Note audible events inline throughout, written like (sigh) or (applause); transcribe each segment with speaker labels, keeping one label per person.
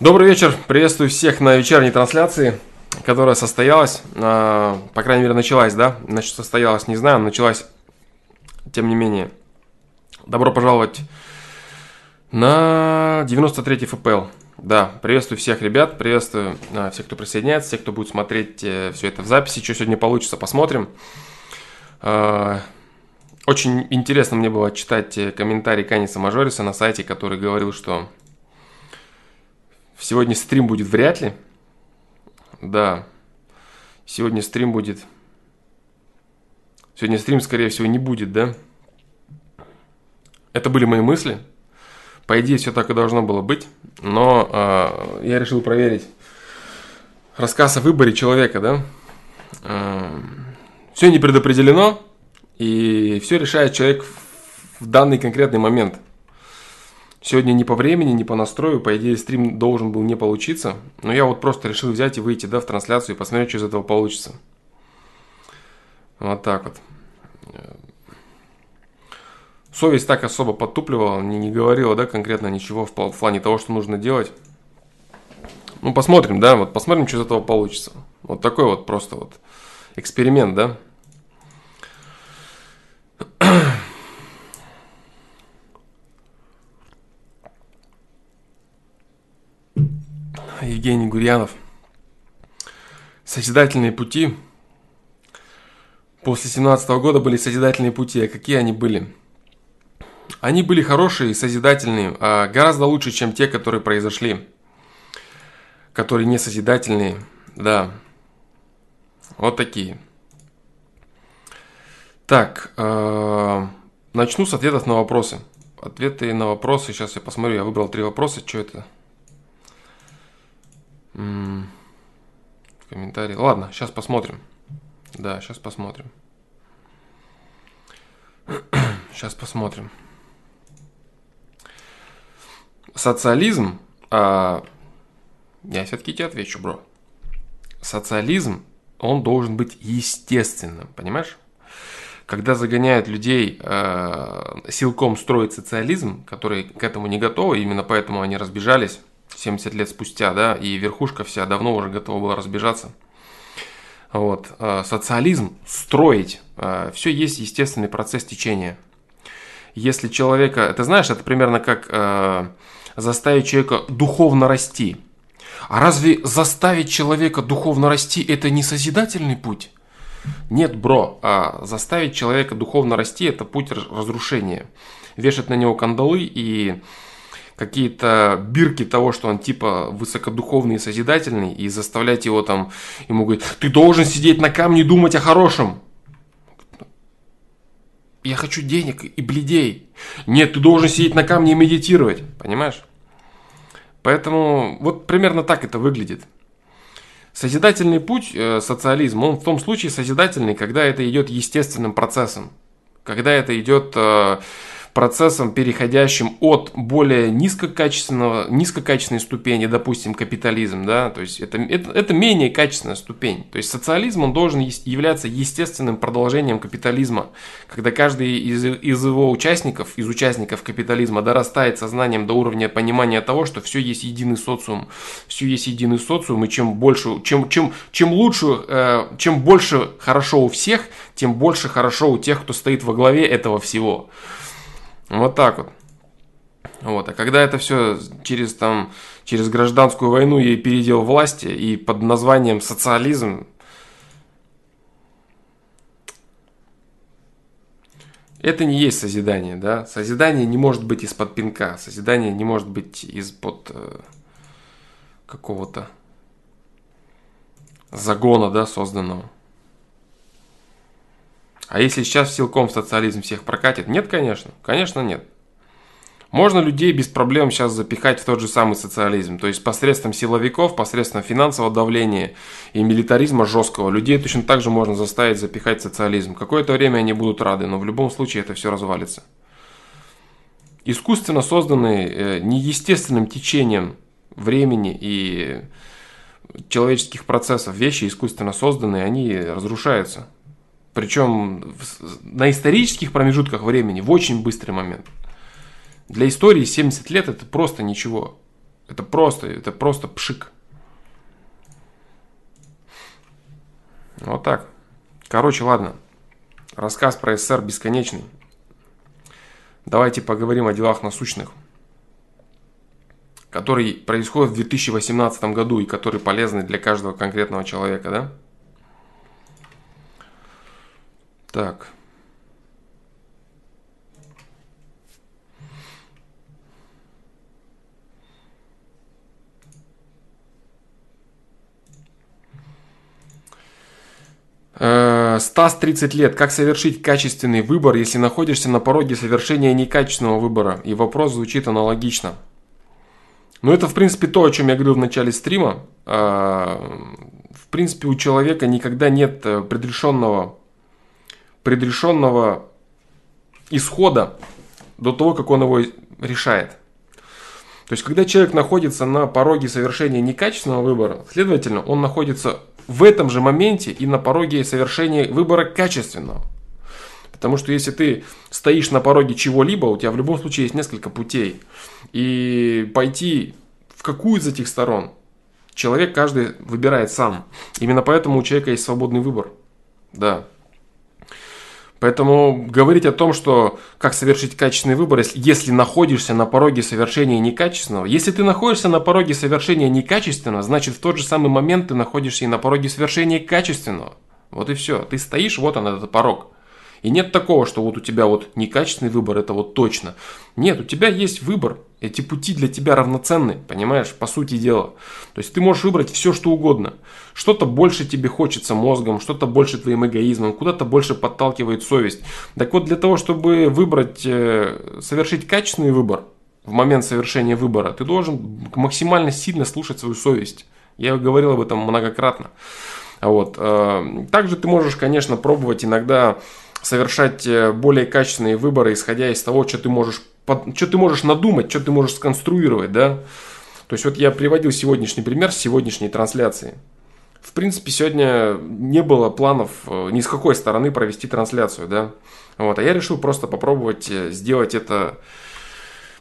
Speaker 1: Добрый вечер, приветствую всех на вечерней трансляции, которая состоялась, э, по крайней мере началась, да, значит состоялась, не знаю, началась, тем не менее. Добро пожаловать на 93-й ФПЛ. Да, приветствую всех ребят, приветствую э, всех, кто присоединяется, всех, кто будет смотреть э, все это в записи, что сегодня получится, посмотрим. Э, очень интересно мне было читать э, комментарий Каниса Мажориса на сайте, который говорил, что сегодня стрим будет вряд ли. Да, сегодня стрим будет... Сегодня стрим, скорее всего, не будет, да? Это были мои мысли. По идее, все так и должно было быть. Но э, я решил проверить рассказ о выборе человека, да? Э, все не предопределено. И все решает человек в данный конкретный момент. Сегодня не по времени, не по настрою, по идее стрим должен был не получиться. Но я вот просто решил взять и выйти да, в трансляцию и посмотреть, что из этого получится. Вот так вот. Совесть так особо подтупливала, не, не говорила, да, конкретно ничего в, плане того, что нужно делать. Ну, посмотрим, да, вот посмотрим, что из этого получится. Вот такой вот просто вот эксперимент, да. Евгений Гурьянов. Созидательные пути. После 17 года были созидательные пути. А какие они были? Они были хорошие созидательные, а гораздо лучше, чем те, которые произошли. Которые не созидательные. Да. Вот такие. Так, э, начну с ответов на вопросы. Ответы на вопросы, сейчас я посмотрю, я выбрал три вопроса, что это? М-м, комментарии. Ладно, сейчас посмотрим. Да, сейчас посмотрим. (clears throat) Сейчас посмотрим. Социализм, а, я все-таки тебе отвечу, бро. Социализм, он должен быть естественным, понимаешь? когда загоняют людей э, силком строить социализм, которые к этому не готовы, именно поэтому они разбежались 70 лет спустя, да, и верхушка вся давно уже готова была разбежаться. Вот. Э, социализм строить, э, все есть естественный процесс течения. Если человека, это знаешь, это примерно как э, заставить человека духовно расти. А разве заставить человека духовно расти это не созидательный путь? Нет, бро, а заставить человека духовно расти – это путь разрушения. Вешать на него кандалы и какие-то бирки того, что он типа высокодуховный и созидательный, и заставлять его там, ему говорить, ты должен сидеть на камне и думать о хорошем. Я хочу денег и бледей. Нет, ты должен сидеть на камне и медитировать. Понимаешь? Поэтому вот примерно так это выглядит. Созидательный путь, э, социализм, он в том случае созидательный, когда это идет естественным процессом. Когда это идет э, процессом, переходящим от более низкокачественного, низкокачественной ступени, допустим, капитализм, да, то есть это, это, это менее качественная ступень. То есть социализм, он должен являться естественным продолжением капитализма, когда каждый из, из его участников, из участников капитализма дорастает сознанием до уровня понимания того, что все есть единый социум, все есть единый социум, и чем больше, чем, чем, чем лучше, э, чем больше хорошо у всех, тем больше хорошо у тех, кто стоит во главе этого всего. Вот так вот. Вот. А когда это все через, там, через гражданскую войну и передел власти и под названием социализм, это не есть созидание, да. Созидание не может быть из-под пинка, созидание не может быть из-под э, какого-то загона, да, созданного. А если сейчас силком в социализм всех прокатит? Нет, конечно. Конечно, нет. Можно людей без проблем сейчас запихать в тот же самый социализм. То есть посредством силовиков, посредством финансового давления и милитаризма жесткого людей точно так же можно заставить запихать в социализм. Какое-то время они будут рады, но в любом случае это все развалится. Искусственно созданные э, неестественным течением времени и человеческих процессов вещи искусственно созданные, они разрушаются. Причем на исторических промежутках времени в очень быстрый момент. Для истории 70 лет это просто ничего. Это просто, это просто пшик. Вот так. Короче, ладно. Рассказ про СССР бесконечный. Давайте поговорим о делах насущных, которые происходят в 2018 году и которые полезны для каждого конкретного человека, да? Так. Э, Стас 30 лет. Как совершить качественный выбор, если находишься на пороге совершения некачественного выбора? И вопрос звучит аналогично. Ну, это, в принципе, то, о чем я говорил в начале стрима. Э, в принципе, у человека никогда нет э, предрешенного, предрешенного исхода до того, как он его решает. То есть, когда человек находится на пороге совершения некачественного выбора, следовательно, он находится в этом же моменте и на пороге совершения выбора качественного. Потому что если ты стоишь на пороге чего-либо, у тебя в любом случае есть несколько путей. И пойти в какую из этих сторон человек каждый выбирает сам. Именно поэтому у человека есть свободный выбор. Да. Поэтому говорить о том, что как совершить качественный выбор, если, если находишься на пороге совершения некачественного, если ты находишься на пороге совершения некачественного, значит в тот же самый момент ты находишься и на пороге совершения качественного. Вот и все. Ты стоишь, вот он этот порог. И нет такого, что вот у тебя вот некачественный выбор, это вот точно. Нет, у тебя есть выбор. Эти пути для тебя равноценны, понимаешь, по сути дела. То есть ты можешь выбрать все, что угодно. Что-то больше тебе хочется мозгом, что-то больше твоим эгоизмом, куда-то больше подталкивает совесть. Так вот, для того, чтобы выбрать, э, совершить качественный выбор, в момент совершения выбора, ты должен максимально сильно слушать свою совесть. Я говорил об этом многократно. Вот. Э, также ты можешь, конечно, пробовать иногда совершать э, более качественные выборы, исходя из того, что ты можешь, что ты можешь надумать, что ты можешь сконструировать, да. То есть вот я приводил сегодняшний пример сегодняшней трансляции. В принципе, сегодня не было планов э, ни с какой стороны провести трансляцию, да. Вот, а я решил просто попробовать э, сделать это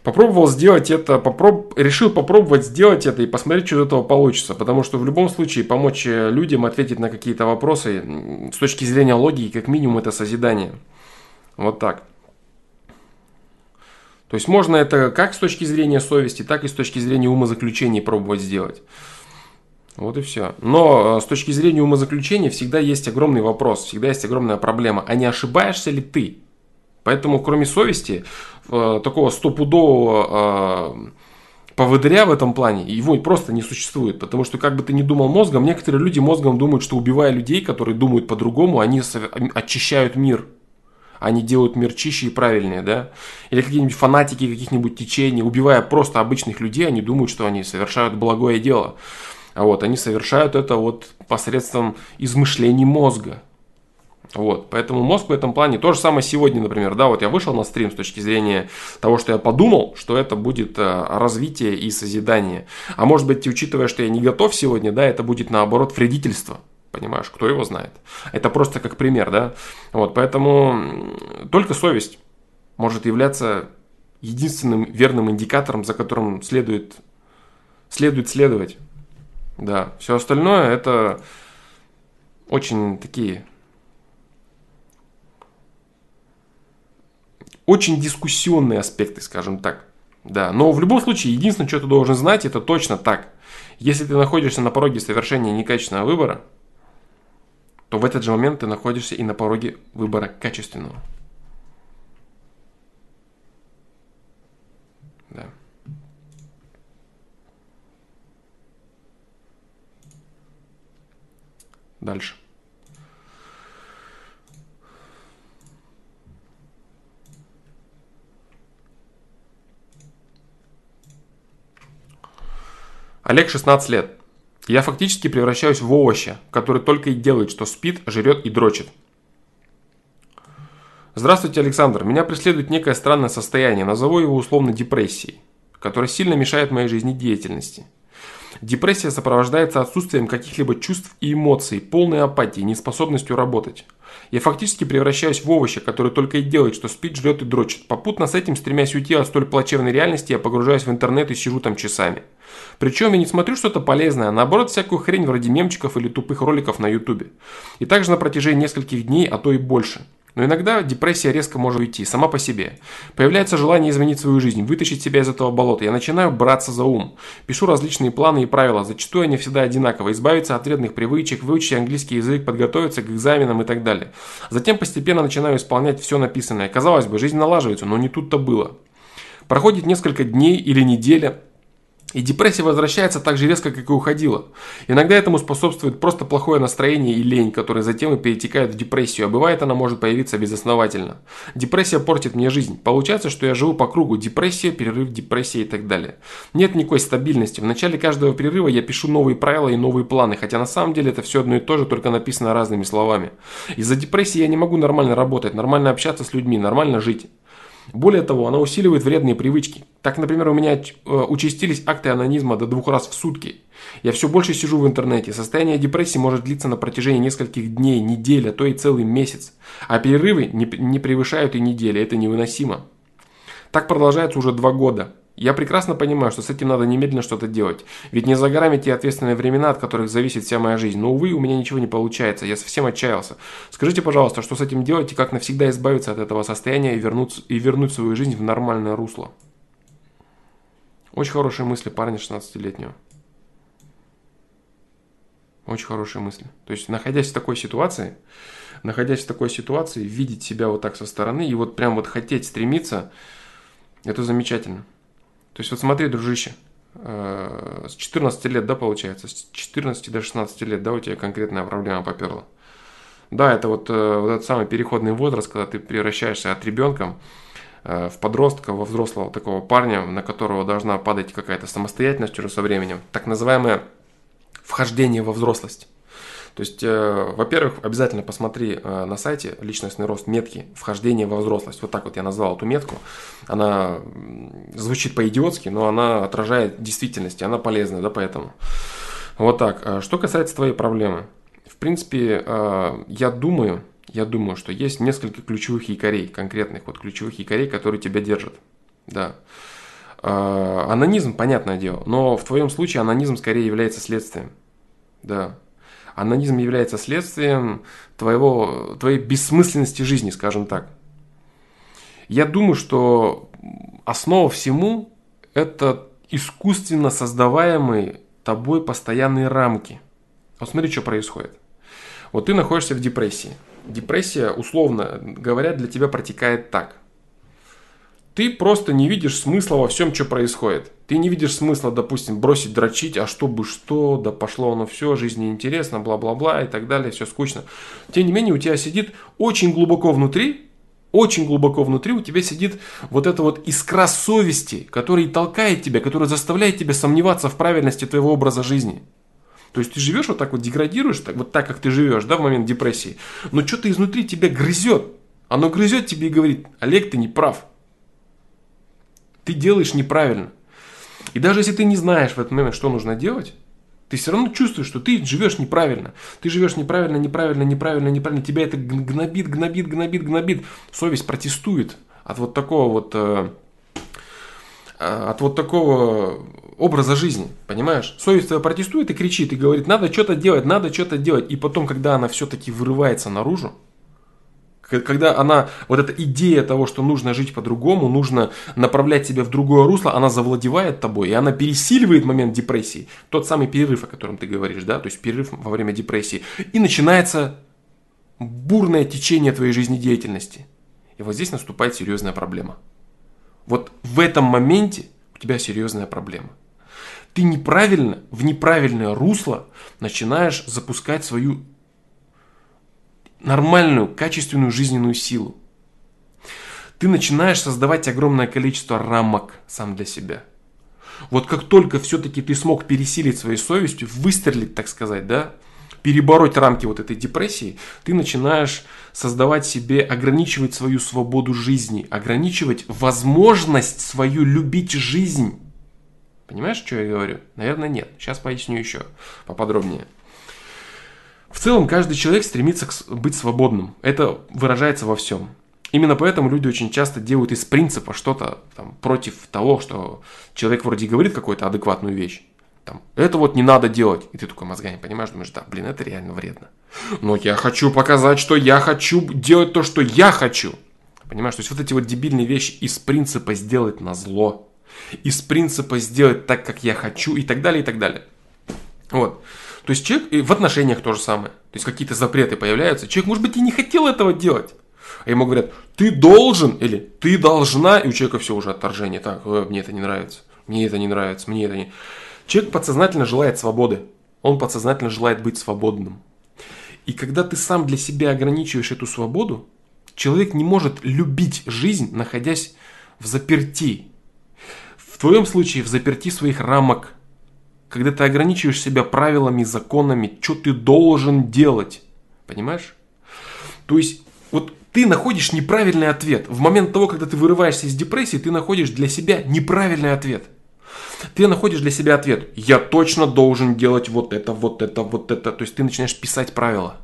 Speaker 1: Попробовал сделать это, попроб... решил попробовать сделать это и посмотреть, что из этого получится. Потому что в любом случае помочь э, людям ответить на какие-то вопросы с точки зрения логики, как минимум, это созидание. Вот так. То есть можно это как с точки зрения совести, так и с точки зрения умозаключений пробовать сделать. Вот и все. Но э, с точки зрения умозаключения всегда есть огромный вопрос, всегда есть огромная проблема. А не ошибаешься ли ты? Поэтому, кроме совести, э, такого стопудового э, поводыря в этом плане, его просто не существует. Потому что, как бы ты ни думал мозгом, некоторые люди мозгом думают, что убивая людей, которые думают по-другому, они очищают мир. Они делают мир чище и правильнее, да? Или какие-нибудь фанатики каких-нибудь течений, убивая просто обычных людей, они думают, что они совершают благое дело. А вот они совершают это вот посредством измышлений мозга. Вот, поэтому мозг в этом плане, то же самое сегодня, например, да, вот я вышел на стрим с точки зрения того, что я подумал, что это будет э, развитие и созидание. А может быть, учитывая, что я не готов сегодня, да, это будет наоборот вредительство. Понимаешь, кто его знает. Это просто как пример, да. Вот, поэтому только совесть может являться единственным верным индикатором, за которым следует, следует следовать. Да, все остальное это очень такие очень дискуссионные аспекты, скажем так. Да, но в любом случае, единственное, что ты должен знать, это точно так. Если ты находишься на пороге совершения некачественного выбора, то в этот же момент ты находишься и на пороге выбора качественного. Да. Дальше. Олег 16 лет. Я фактически превращаюсь в овоща, который только и делает, что спит, жрет и дрочит. Здравствуйте, Александр. Меня преследует некое странное состояние, назову его условно депрессией, которое сильно мешает моей жизнедеятельности. Депрессия сопровождается отсутствием каких-либо чувств и эмоций, полной апатией, неспособностью работать. Я фактически превращаюсь в овоща, который только и делает, что спит, жрет и дрочит. Попутно с этим, стремясь уйти от столь плачевной реальности, я погружаюсь в интернет и сижу там часами. Причем я не смотрю что-то полезное, а наоборот всякую хрень вроде мемчиков или тупых роликов на ютубе. И также на протяжении нескольких дней, а то и больше. Но иногда депрессия резко может уйти, сама по себе. Появляется желание изменить свою жизнь, вытащить себя из этого болота. Я начинаю браться за ум. Пишу различные планы и правила, зачастую они всегда одинаковы. Избавиться от вредных привычек, выучить английский язык, подготовиться к экзаменам и так далее. Затем постепенно начинаю исполнять все написанное. Казалось бы, жизнь налаживается, но не тут-то было. Проходит несколько дней или неделя, и депрессия возвращается так же резко, как и уходила. Иногда этому способствует просто плохое настроение и лень, которые затем и перетекают в депрессию, а бывает она может появиться безосновательно. Депрессия портит мне жизнь. Получается, что я живу по кругу депрессия, перерыв, депрессия и так далее. Нет никакой стабильности. В начале каждого перерыва я пишу новые правила и новые планы, хотя на самом деле это все одно и то же, только написано разными словами. Из-за депрессии я не могу нормально работать, нормально общаться с людьми, нормально жить. Более того, она усиливает вредные привычки. Так, например, у меня э, участились акты анонизма до двух раз в сутки. Я все больше сижу в интернете. Состояние депрессии может длиться на протяжении нескольких дней, недель, а то и целый месяц. А перерывы не, не превышают и недели. Это невыносимо. Так продолжается уже два года. Я прекрасно понимаю, что с этим надо немедленно что-то делать. Ведь не за горами те ответственные времена, от которых зависит вся моя жизнь. Но, увы, у меня ничего не получается. Я совсем отчаялся. Скажите, пожалуйста, что с этим делать и как навсегда избавиться от этого состояния и, вернуться, и вернуть свою жизнь в нормальное русло? Очень хорошие мысли парня 16-летнего. Очень хорошие мысли. То есть, находясь в такой ситуации, находясь в такой ситуации, видеть себя вот так со стороны и вот прям вот хотеть стремиться, это замечательно. То есть вот смотри, дружище, э, с 14 лет, да, получается, с 14 до 16 лет, да, у тебя конкретная проблема поперла. Да, это вот, э, вот этот самый переходный возраст, когда ты превращаешься от ребенка э, в подростка, во взрослого такого парня, на которого должна падать какая-то самостоятельность уже со временем. Так называемое вхождение во взрослость. То есть, э, во-первых, обязательно посмотри э, на сайте личностный рост метки вхождение во взрослость. Вот так вот я назвал эту метку. Она звучит по-идиотски, но она отражает действительность, она полезная, да, поэтому. Вот так. Э, что касается твоей проблемы. В принципе, я думаю, я думаю, что есть несколько ключевых якорей, конкретных вот ключевых якорей, которые тебя держат. Да. Анонизм, понятное дело, но в твоем случае анонизм скорее является следствием. Да. Анонизм является следствием твоего, твоей бессмысленности жизни, скажем так. Я думаю, что основа всему – это искусственно создаваемые тобой постоянные рамки. Вот смотри, что происходит. Вот ты находишься в депрессии. Депрессия, условно говоря, для тебя протекает так. Ты просто не видишь смысла во всем, что происходит. Ты не видишь смысла, допустим, бросить дрочить, а чтобы что, да пошло оно все, жизнь неинтересна, бла-бла-бла и так далее, все скучно. Тем не менее, у тебя сидит очень глубоко внутри, очень глубоко внутри у тебя сидит вот эта вот искра совести, которая толкает тебя, которая заставляет тебя сомневаться в правильности твоего образа жизни. То есть ты живешь вот так вот, деградируешь, так, вот так, как ты живешь, да, в момент депрессии. Но что-то изнутри тебя грызет. Оно грызет тебе и говорит, Олег, ты не прав ты делаешь неправильно. И даже если ты не знаешь в этот момент, что нужно делать, ты все равно чувствуешь, что ты живешь неправильно. Ты живешь неправильно, неправильно, неправильно, неправильно. Тебя это гнобит, гнобит, гнобит, гнобит. Совесть протестует от вот такого вот э, э, от вот такого образа жизни, понимаешь? Совесть твоя протестует и кричит, и говорит, надо что-то делать, надо что-то делать. И потом, когда она все-таки вырывается наружу, когда она, вот эта идея того, что нужно жить по-другому, нужно направлять себя в другое русло, она завладевает тобой, и она пересиливает момент депрессии. Тот самый перерыв, о котором ты говоришь, да, то есть перерыв во время депрессии. И начинается бурное течение твоей жизнедеятельности. И вот здесь наступает серьезная проблема. Вот в этом моменте у тебя серьезная проблема. Ты неправильно, в неправильное русло начинаешь запускать свою нормальную, качественную жизненную силу. Ты начинаешь создавать огромное количество рамок сам для себя. Вот как только все-таки ты смог пересилить своей совестью, выстрелить, так сказать, да, перебороть рамки вот этой депрессии, ты начинаешь создавать себе, ограничивать свою свободу жизни, ограничивать возможность свою любить жизнь. Понимаешь, что я говорю? Наверное, нет. Сейчас поясню еще поподробнее. Целом, каждый человек стремится быть свободным. Это выражается во всем. Именно поэтому люди очень часто делают из принципа что-то там, против того, что человек вроде говорит какую-то адекватную вещь. Там, это вот не надо делать. И ты такой мозгами понимаешь, думаешь, да, блин, это реально вредно. Но я хочу показать, что я хочу делать то, что я хочу. Понимаешь, то есть вот эти вот дебильные вещи из принципа сделать на зло, из принципа сделать так, как я хочу и так далее, и так далее. Вот. То есть человек и в отношениях то же самое. То есть какие-то запреты появляются. Человек, может быть, и не хотел этого делать. А ему говорят, ты должен или ты должна, и у человека все уже отторжение. Так, э, мне это не нравится, мне это не нравится, мне это не... Человек подсознательно желает свободы. Он подсознательно желает быть свободным. И когда ты сам для себя ограничиваешь эту свободу, человек не может любить жизнь, находясь в заперти. В твоем случае в заперти своих рамок, когда ты ограничиваешь себя правилами, законами, что ты должен делать. Понимаешь? То есть, вот ты находишь неправильный ответ. В момент того, когда ты вырываешься из депрессии, ты находишь для себя неправильный ответ. Ты находишь для себя ответ. Я точно должен делать вот это, вот это, вот это. То есть ты начинаешь писать правила,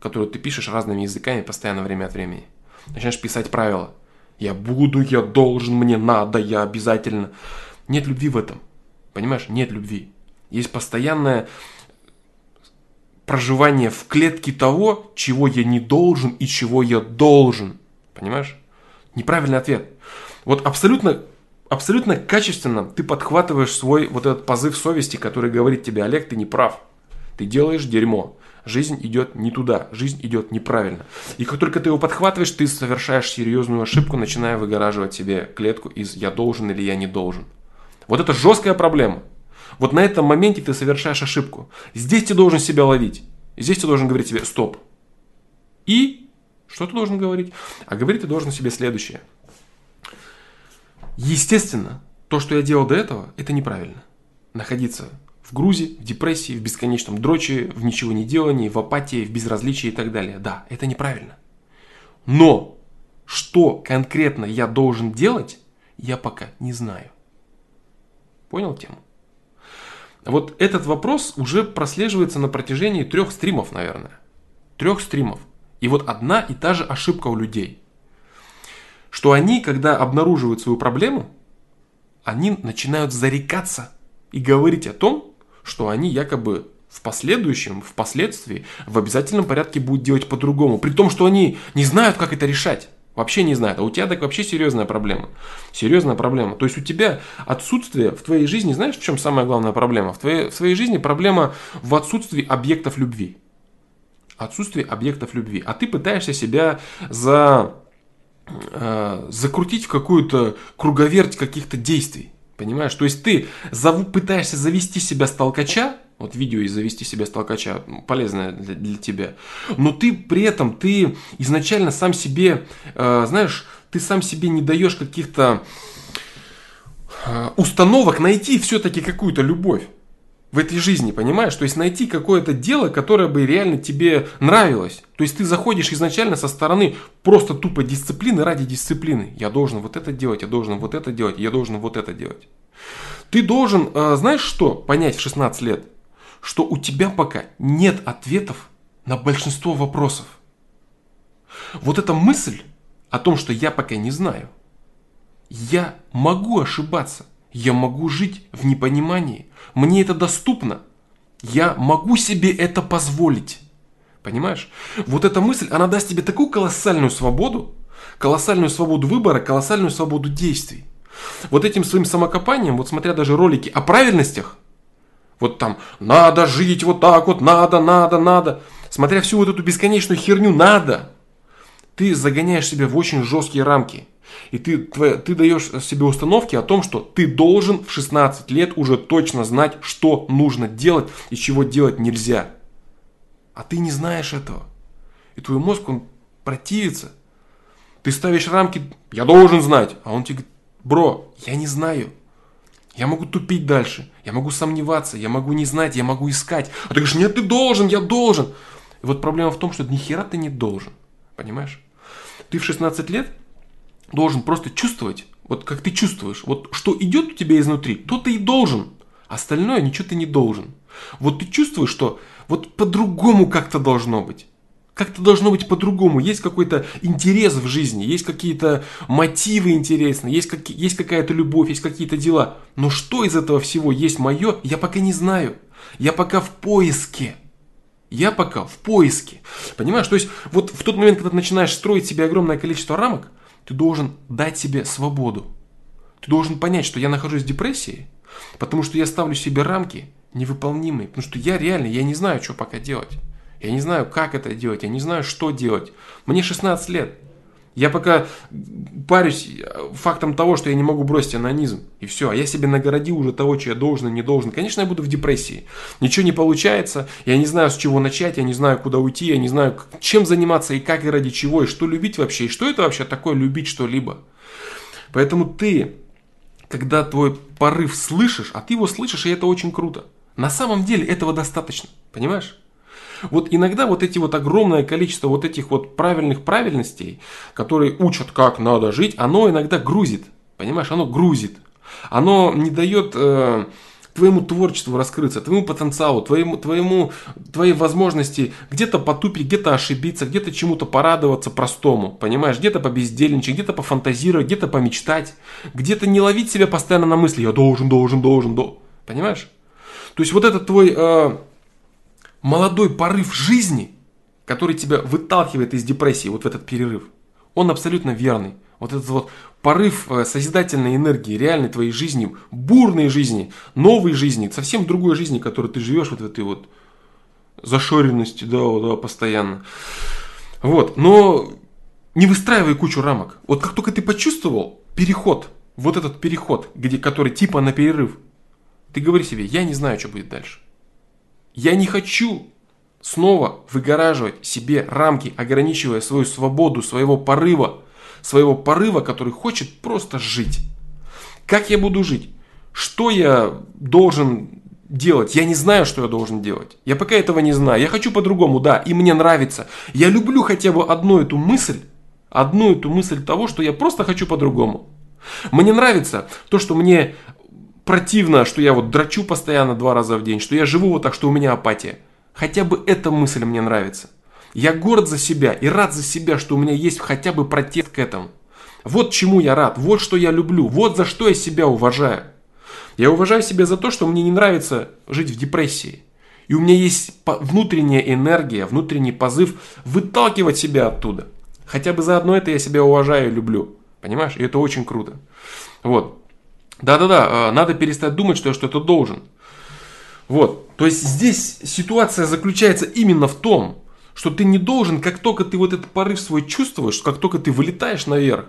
Speaker 1: которые ты пишешь разными языками постоянно время от времени. Начинаешь писать правила. Я буду, я должен, мне надо, я обязательно. Нет любви в этом. Понимаешь? Нет любви. Есть постоянное проживание в клетке того, чего я не должен и чего я должен. Понимаешь? Неправильный ответ. Вот абсолютно, абсолютно качественно ты подхватываешь свой вот этот позыв совести, который говорит тебе, Олег, ты не прав. Ты делаешь дерьмо. Жизнь идет не туда, жизнь идет неправильно. И как только ты его подхватываешь, ты совершаешь серьезную ошибку, начиная выгораживать себе клетку из «я должен» или «я не должен». Вот это жесткая проблема. Вот на этом моменте ты совершаешь ошибку. Здесь ты должен себя ловить. Здесь ты должен говорить себе «стоп». И что ты должен говорить? А говорить ты должен себе следующее. Естественно, то, что я делал до этого, это неправильно. Находиться в грузе, в депрессии, в бесконечном дроче, в ничего не делании, в апатии, в безразличии и так далее. Да, это неправильно. Но что конкретно я должен делать, я пока не знаю. Понял тему? Вот этот вопрос уже прослеживается на протяжении трех стримов, наверное. Трех стримов. И вот одна и та же ошибка у людей. Что они, когда обнаруживают свою проблему, они начинают зарекаться и говорить о том, что они якобы в последующем, впоследствии, в обязательном порядке будут делать по-другому. При том, что они не знают, как это решать. Вообще не знают. А у тебя так вообще серьезная проблема. Серьезная проблема. То есть у тебя отсутствие в твоей жизни, знаешь, в чем самая главная проблема? В, твоей, в своей жизни проблема в отсутствии объектов любви. Отсутствие объектов любви. А ты пытаешься себя за, э, закрутить в какую-то круговерть каких-то действий. Понимаешь? То есть ты зав... пытаешься завести себя с толкача, вот видео и завести себя с толкача полезное для, для тебя. Но ты при этом, ты изначально сам себе, э, знаешь, ты сам себе не даешь каких-то э, установок найти все-таки какую-то любовь в этой жизни, понимаешь? То есть найти какое-то дело, которое бы реально тебе нравилось. То есть ты заходишь изначально со стороны просто тупо дисциплины ради дисциплины. Я должен вот это делать, я должен вот это делать, я должен вот это делать. Ты должен, э, знаешь что, понять в 16 лет? что у тебя пока нет ответов на большинство вопросов. Вот эта мысль о том, что я пока не знаю, я могу ошибаться, я могу жить в непонимании, мне это доступно, я могу себе это позволить. Понимаешь? Вот эта мысль, она даст тебе такую колоссальную свободу, колоссальную свободу выбора, колоссальную свободу действий. Вот этим своим самокопанием, вот смотря даже ролики о правильностях, вот там, надо жить вот так вот, надо, надо, надо. Смотря всю вот эту бесконечную херню, надо. Ты загоняешь себя в очень жесткие рамки. И ты, твоя, ты даешь себе установки о том, что ты должен в 16 лет уже точно знать, что нужно делать и чего делать нельзя. А ты не знаешь этого. И твой мозг, он противится. Ты ставишь рамки, я должен знать. А он тебе говорит, бро, я не знаю. Я могу тупить дальше, я могу сомневаться, я могу не знать, я могу искать. А ты говоришь, нет, ты должен, я должен. И вот проблема в том, что ни хера ты не должен. Понимаешь? Ты в 16 лет должен просто чувствовать, вот как ты чувствуешь, вот что идет у тебя изнутри, то ты и должен. Остальное ничего ты не должен. Вот ты чувствуешь, что вот по-другому как-то должно быть. Как-то должно быть по-другому. Есть какой-то интерес в жизни, есть какие-то мотивы интересные, есть, как, есть какая-то любовь, есть какие-то дела. Но что из этого всего есть мое, я пока не знаю. Я пока в поиске. Я пока в поиске. Понимаешь? То есть вот в тот момент, когда ты начинаешь строить себе огромное количество рамок, ты должен дать себе свободу. Ты должен понять, что я нахожусь в депрессии, потому что я ставлю себе рамки невыполнимые. Потому что я реально, я не знаю, что пока делать. Я не знаю, как это делать, я не знаю, что делать. Мне 16 лет. Я пока парюсь фактом того, что я не могу бросить анонизм. И все. А я себе нагородил уже того, что я должен и не должен. Конечно, я буду в депрессии. Ничего не получается. Я не знаю, с чего начать. Я не знаю, куда уйти. Я не знаю, чем заниматься и как и ради чего. И что любить вообще. И что это вообще такое любить что-либо. Поэтому ты, когда твой порыв слышишь, а ты его слышишь, и это очень круто. На самом деле этого достаточно. Понимаешь? Вот иногда вот эти вот огромное количество вот этих вот правильных правильностей, которые учат, как надо жить, оно иногда грузит. Понимаешь, оно грузит. Оно не дает э, твоему творчеству раскрыться, твоему потенциалу, твоему, твоему, твоей возможности где-то потупить, где-то ошибиться, где-то чему-то порадоваться простому, понимаешь, где-то побездельничать, где-то пофантазировать, где-то помечтать, где-то не ловить себя постоянно на мысли, я должен, должен, должен, должен, понимаешь? То есть вот этот твой э, молодой порыв жизни, который тебя выталкивает из депрессии вот в этот перерыв, он абсолютно верный. Вот этот вот порыв э, созидательной энергии, реальной твоей жизни, бурной жизни, новой жизни, совсем другой жизни, которой ты живешь вот в этой вот зашоренности, да, да, постоянно. Вот, но не выстраивай кучу рамок. Вот как только ты почувствовал переход, вот этот переход, где, который типа на перерыв, ты говори себе, я не знаю, что будет дальше. Я не хочу снова выгораживать себе рамки, ограничивая свою свободу, своего порыва, своего порыва, который хочет просто жить. Как я буду жить? Что я должен делать? Я не знаю, что я должен делать. Я пока этого не знаю. Я хочу по-другому, да, и мне нравится. Я люблю хотя бы одну эту мысль, одну эту мысль того, что я просто хочу по-другому. Мне нравится то, что мне противно, что я вот драчу постоянно два раза в день, что я живу вот так, что у меня апатия. Хотя бы эта мысль мне нравится. Я горд за себя и рад за себя, что у меня есть хотя бы протест к этому. Вот чему я рад, вот что я люблю, вот за что я себя уважаю. Я уважаю себя за то, что мне не нравится жить в депрессии. И у меня есть внутренняя энергия, внутренний позыв выталкивать себя оттуда. Хотя бы за одно это я себя уважаю и люблю. Понимаешь? И это очень круто. Вот. Да-да-да, а, надо перестать думать, что я что-то должен. Вот, то есть здесь ситуация заключается именно в том, что ты не должен, как только ты вот этот порыв свой чувствуешь, как только ты вылетаешь наверх,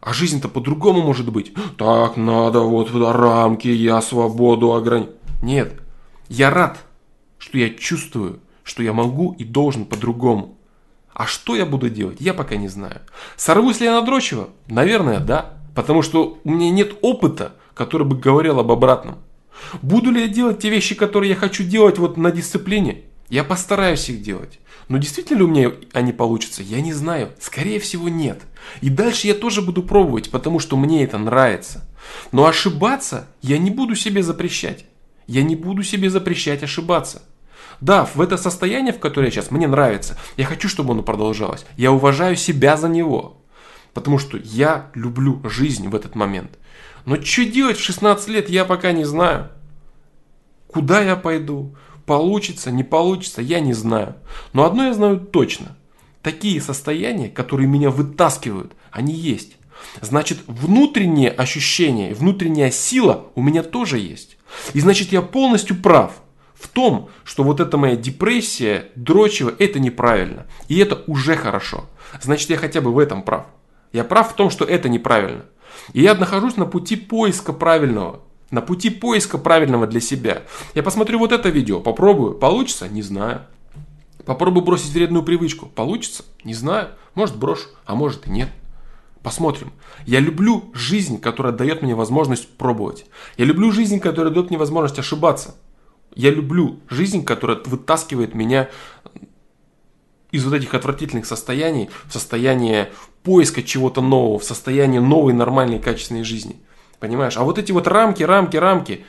Speaker 1: а жизнь-то по-другому может быть. Так, надо вот рамки, я свободу ограничить. Нет, я рад, что я чувствую, что я могу и должен по-другому. А что я буду делать, я пока не знаю. Сорвусь ли я на дрочево? Наверное, да. Потому что у меня нет опыта, который бы говорил об обратном. Буду ли я делать те вещи, которые я хочу делать вот на дисциплине? Я постараюсь их делать. Но действительно ли у меня они получатся, я не знаю. Скорее всего нет. И дальше я тоже буду пробовать, потому что мне это нравится. Но ошибаться я не буду себе запрещать. Я не буду себе запрещать ошибаться. Да, в это состояние, в которое я сейчас, мне нравится. Я хочу, чтобы оно продолжалось. Я уважаю себя за него. Потому что я люблю жизнь в этот момент. Но что делать в 16 лет, я пока не знаю. Куда я пойду? Получится, не получится, я не знаю. Но одно я знаю точно. Такие состояния, которые меня вытаскивают, они есть. Значит, внутреннее ощущение, внутренняя сила у меня тоже есть. И значит, я полностью прав в том, что вот эта моя депрессия, дрочево, это неправильно. И это уже хорошо. Значит, я хотя бы в этом прав. Я прав в том, что это неправильно. И я нахожусь на пути поиска правильного. На пути поиска правильного для себя. Я посмотрю вот это видео, попробую. Получится? Не знаю. Попробую бросить вредную привычку. Получится? Не знаю. Может брошу, а может и нет. Посмотрим. Я люблю жизнь, которая дает мне возможность пробовать. Я люблю жизнь, которая дает мне возможность ошибаться. Я люблю жизнь, которая вытаскивает меня из вот этих отвратительных состояний в состояние поиска чего-то нового, в состояние новой, нормальной, качественной жизни. Понимаешь? А вот эти вот рамки, рамки, рамки.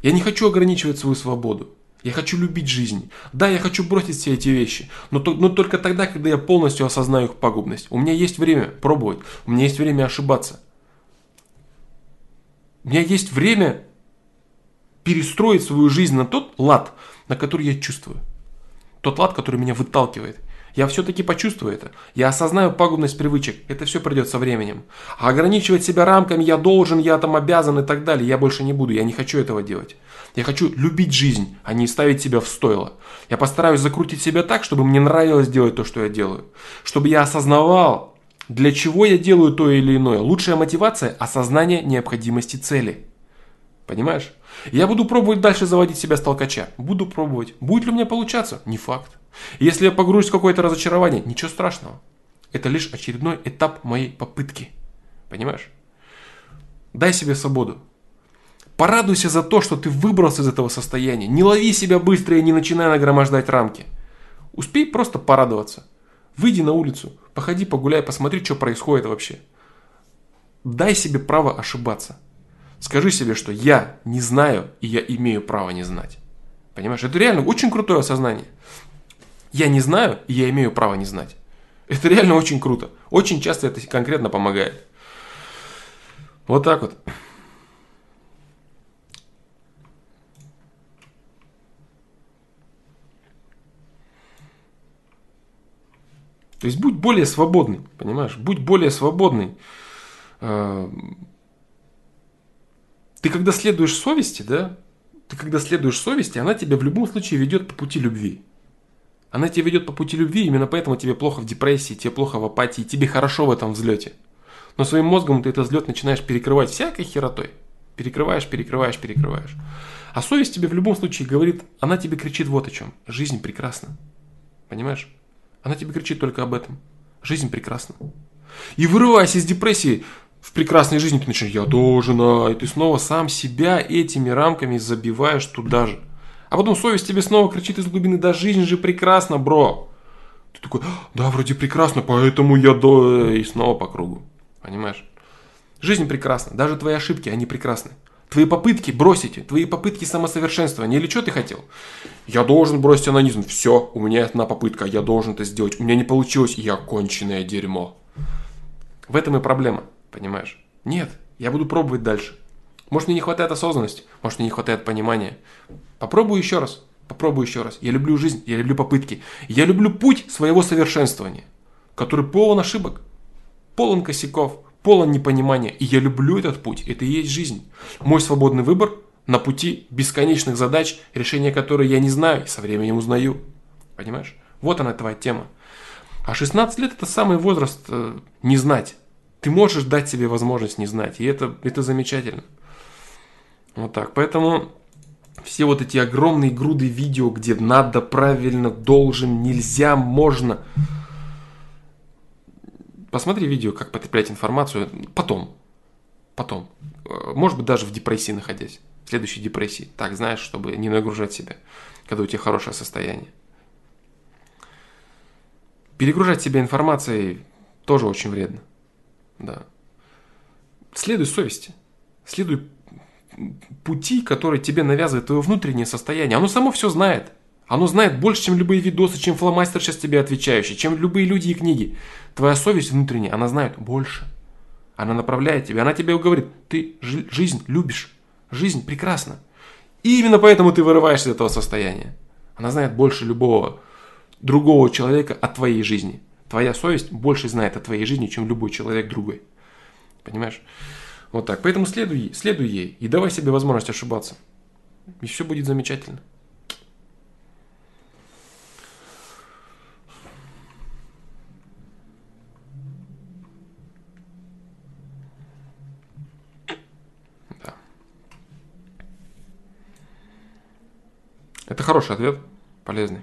Speaker 1: Я не хочу ограничивать свою свободу. Я хочу любить жизнь. Да, я хочу бросить все эти вещи, но, то, но только тогда, когда я полностью осознаю их пагубность. У меня есть время пробовать, у меня есть время ошибаться. У меня есть время перестроить свою жизнь на тот лад, на который я чувствую. Тот лад, который меня выталкивает. Я все-таки почувствую это. Я осознаю пагубность привычек. Это все придет со временем. А ограничивать себя рамками «я должен», «я там обязан» и так далее, я больше не буду. Я не хочу этого делать. Я хочу любить жизнь, а не ставить себя в стойло. Я постараюсь закрутить себя так, чтобы мне нравилось делать то, что я делаю. Чтобы я осознавал, для чего я делаю то или иное. Лучшая мотивация – осознание необходимости цели. Понимаешь? Я буду пробовать дальше заводить себя с толкача. Буду пробовать. Будет ли у меня получаться? Не факт. Если я погружусь в какое-то разочарование, ничего страшного. Это лишь очередной этап моей попытки. Понимаешь? Дай себе свободу. Порадуйся за то, что ты выбрался из этого состояния. Не лови себя быстро и не начинай нагромождать рамки. Успей просто порадоваться. Выйди на улицу, походи, погуляй, посмотри, что происходит вообще. Дай себе право ошибаться. Скажи себе, что я не знаю, и я имею право не знать. Понимаешь, это реально очень крутое осознание. Я не знаю, и я имею право не знать. Это реально очень круто. Очень часто это конкретно помогает. Вот так вот. То есть будь более свободный, понимаешь? Будь более свободный. Ты когда следуешь совести, да, ты когда следуешь совести, она тебя в любом случае ведет по пути любви. Она тебя ведет по пути любви, именно поэтому тебе плохо в депрессии, тебе плохо в апатии, тебе хорошо в этом взлете. Но своим мозгом ты этот взлет начинаешь перекрывать всякой херотой. Перекрываешь, перекрываешь, перекрываешь. А совесть тебе в любом случае говорит, она тебе кричит вот о чем. Жизнь прекрасна. Понимаешь? Она тебе кричит только об этом. Жизнь прекрасна. И вырываясь из депрессии, в прекрасной жизни ты начинаешь, я должен, а, и ты снова сам себя этими рамками забиваешь туда же. А потом совесть тебе снова кричит из глубины, да жизнь же прекрасна, бро. Ты такой, да, вроде прекрасно, поэтому я до... И снова по кругу. Понимаешь? Жизнь прекрасна, даже твои ошибки, они прекрасны. Твои попытки бросить, твои попытки самосовершенствования. Или что ты хотел? Я должен бросить анонизм. Все, у меня одна попытка, я должен это сделать. У меня не получилось, я конченое дерьмо. В этом и проблема. Понимаешь? Нет, я буду пробовать дальше. Может, мне не хватает осознанности, может, мне не хватает понимания. Попробую еще раз, попробую еще раз. Я люблю жизнь, я люблю попытки. Я люблю путь своего совершенствования, который полон ошибок, полон косяков, полон непонимания. И я люблю этот путь, это и есть жизнь. Мой свободный выбор на пути бесконечных задач, решения которых я не знаю и со временем узнаю. Понимаешь? Вот она твоя тема. А 16 лет это самый возраст э, не знать. Ты можешь дать себе возможность не знать, и это, это замечательно. Вот так. Поэтому все вот эти огромные груды видео, где надо, правильно, должен, нельзя, можно. Посмотри видео, как потреблять информацию потом. Потом. Может быть, даже в депрессии находясь. В следующей депрессии. Так, знаешь, чтобы не нагружать себя, когда у тебя хорошее состояние. Перегружать себя информацией тоже очень вредно. Да. Следуй совести. Следуй пути, которые тебе навязывает твое внутреннее состояние. Оно само все знает. Оно знает больше, чем любые видосы, чем фломастер сейчас тебе отвечающий, чем любые люди и книги. Твоя совесть внутренняя, она знает больше. Она направляет тебя, она тебе говорит, ты жизнь любишь, жизнь прекрасна. И именно поэтому ты вырываешься из этого состояния. Она знает больше любого другого человека о твоей жизни. Твоя совесть больше знает о твоей жизни, чем любой человек другой. Понимаешь? Вот так. Поэтому следуй, следуй ей и давай себе возможность ошибаться. И все будет замечательно. Это хороший ответ, полезный.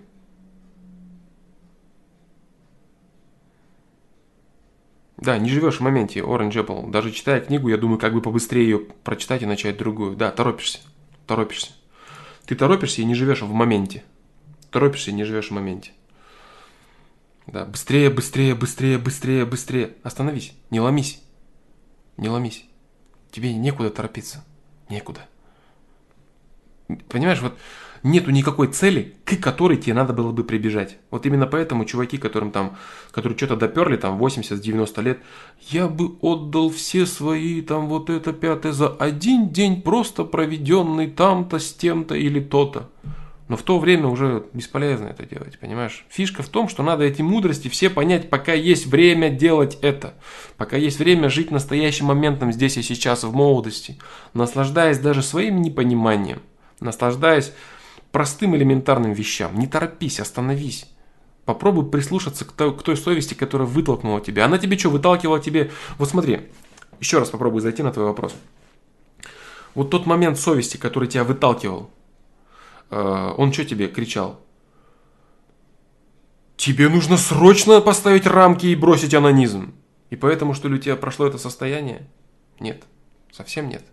Speaker 1: Да, не живешь в моменте, Orange Apple. Даже читая книгу, я думаю, как бы побыстрее ее прочитать и начать другую. Да, торопишься. Торопишься. Ты торопишься и не живешь в моменте. Торопишься и не живешь в моменте. Да, быстрее, быстрее, быстрее, быстрее, быстрее. Остановись, не ломись. Не ломись. Тебе некуда торопиться. Некуда. Понимаешь, вот нету никакой цели, к которой тебе надо было бы прибежать. Вот именно поэтому чуваки, которым там, которые что-то доперли, там 80-90 лет, я бы отдал все свои, там вот это пятое за один день просто проведенный там-то с тем-то или то-то. Но в то время уже бесполезно это делать, понимаешь? Фишка в том, что надо эти мудрости все понять, пока есть время делать это. Пока есть время жить настоящим моментом здесь и сейчас, в молодости. Наслаждаясь даже своим непониманием. Наслаждаясь простым элементарным вещам. Не торопись, остановись. Попробуй прислушаться к той, совести, которая вытолкнула тебя. Она тебе что, выталкивала тебе? Вот смотри, еще раз попробуй зайти на твой вопрос. Вот тот момент совести, который тебя выталкивал, э, он что тебе кричал? Тебе нужно срочно поставить рамки и бросить анонизм. И поэтому, что ли, у тебя прошло это состояние? Нет, совсем нет.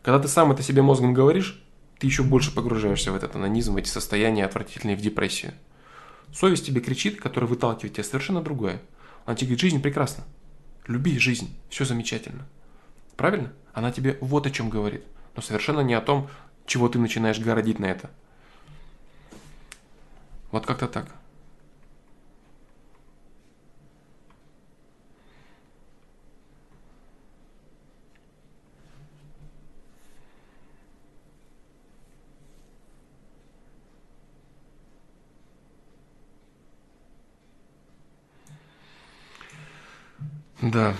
Speaker 1: Когда ты сам это себе мозгом говоришь, ты еще больше погружаешься в этот анонизм, в эти состояния отвратительные, в депрессию. Совесть тебе кричит, которая выталкивает тебя совершенно другое. Она тебе говорит, жизнь прекрасна. Люби жизнь, все замечательно. Правильно? Она тебе вот о чем говорит. Но совершенно не о том, чего ты начинаешь городить на это. Вот как-то так. Да.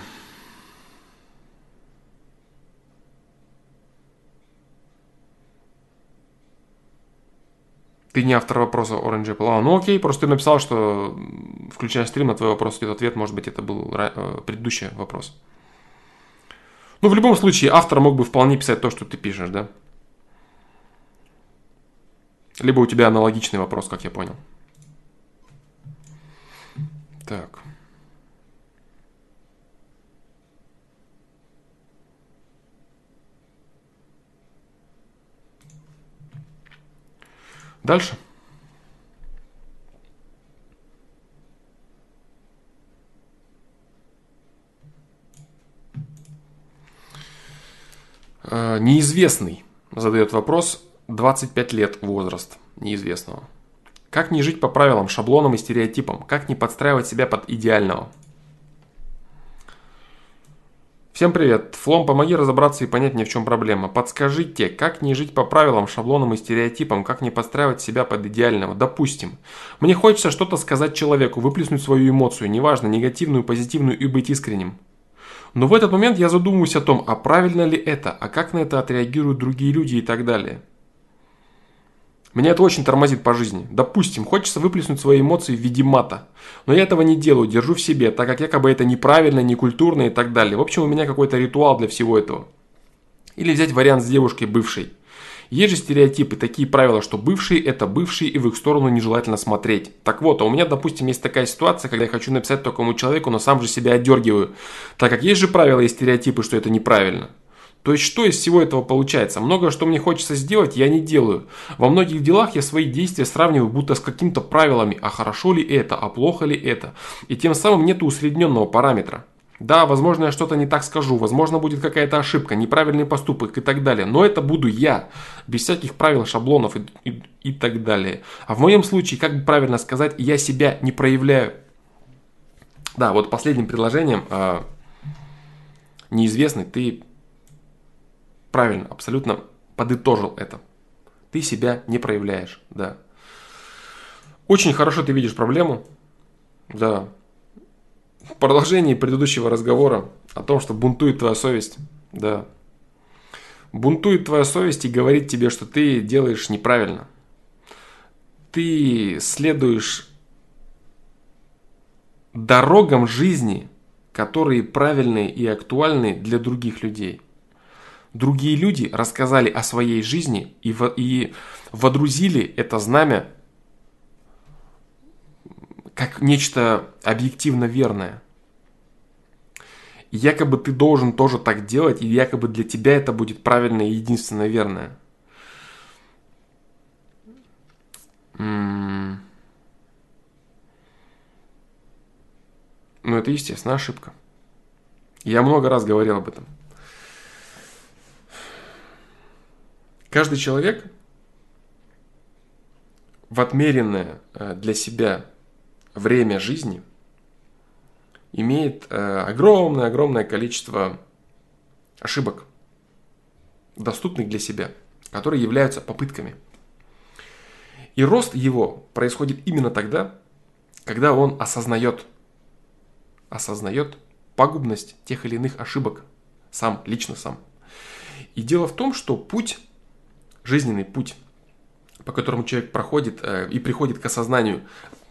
Speaker 1: Ты не автор вопроса Orange Apple. А, ну окей, просто ты написал, что включая стрим на твой вопрос идет ответ, может быть, это был э, предыдущий вопрос. Ну, в любом случае, автор мог бы вполне писать то, что ты пишешь, да? Либо у тебя аналогичный вопрос, как я понял. Так. Дальше. Э, неизвестный задает вопрос 25 лет возраст неизвестного. Как не жить по правилам, шаблонам и стереотипам? Как не подстраивать себя под идеального? Всем привет. Флом, помоги разобраться и понять мне, в чем проблема. Подскажите, как не жить по правилам, шаблонам и стереотипам, как не подстраивать себя под идеального. Допустим, мне хочется что-то сказать человеку, выплеснуть свою эмоцию, неважно, негативную, позитивную и быть искренним. Но в этот момент я задумываюсь о том, а правильно ли это, а как на это отреагируют другие люди и так далее. Меня это очень тормозит по жизни. Допустим, хочется выплеснуть свои эмоции в виде мата. Но я этого не делаю, держу в себе, так как якобы это неправильно, некультурно и так далее. В общем, у меня какой-то ритуал для всего этого. Или взять вариант с девушкой бывшей. Есть же стереотипы, такие правила, что бывшие это бывшие и в их сторону нежелательно смотреть. Так вот, а у меня, допустим, есть такая ситуация, когда я хочу написать такому человеку, но сам же себя отдергиваю. Так как есть же правила и стереотипы, что это неправильно. То есть, что из всего этого получается? Много что мне хочется сделать, я не делаю. Во многих делах я свои действия сравниваю будто с какими-то правилами, а хорошо ли это, а плохо ли это. И тем самым нет усредненного параметра. Да, возможно, я что-то не так скажу, возможно, будет какая-то ошибка, неправильный поступок и так далее. Но это буду я, без всяких правил, шаблонов и, и, и так далее. А в моем случае, как бы правильно сказать, я себя не проявляю. Да, вот последним предложением э, неизвестный, ты правильно, абсолютно подытожил это. Ты себя не проявляешь, да. Очень хорошо ты видишь проблему, да. В продолжении предыдущего разговора о том, что бунтует твоя совесть, да. Бунтует твоя совесть и говорит тебе, что ты делаешь неправильно. Ты следуешь дорогам жизни, которые правильные и актуальны для других людей – другие люди рассказали о своей жизни и, во, и водрузили это знамя как нечто объективно верное. якобы ты должен тоже так делать, и якобы для тебя это будет правильное и единственно верное. Ну, это естественно ошибка. Я много раз говорил об этом. Каждый человек в отмеренное э, для себя время жизни имеет огромное-огромное количество ошибок, доступных для себя, которые являются попытками. И рост его происходит именно тогда, когда он осознает, осознает пагубность тех или иных ошибок, сам, лично сам. И дело в том, что путь, жизненный путь, по которому человек проходит э, и приходит к осознанию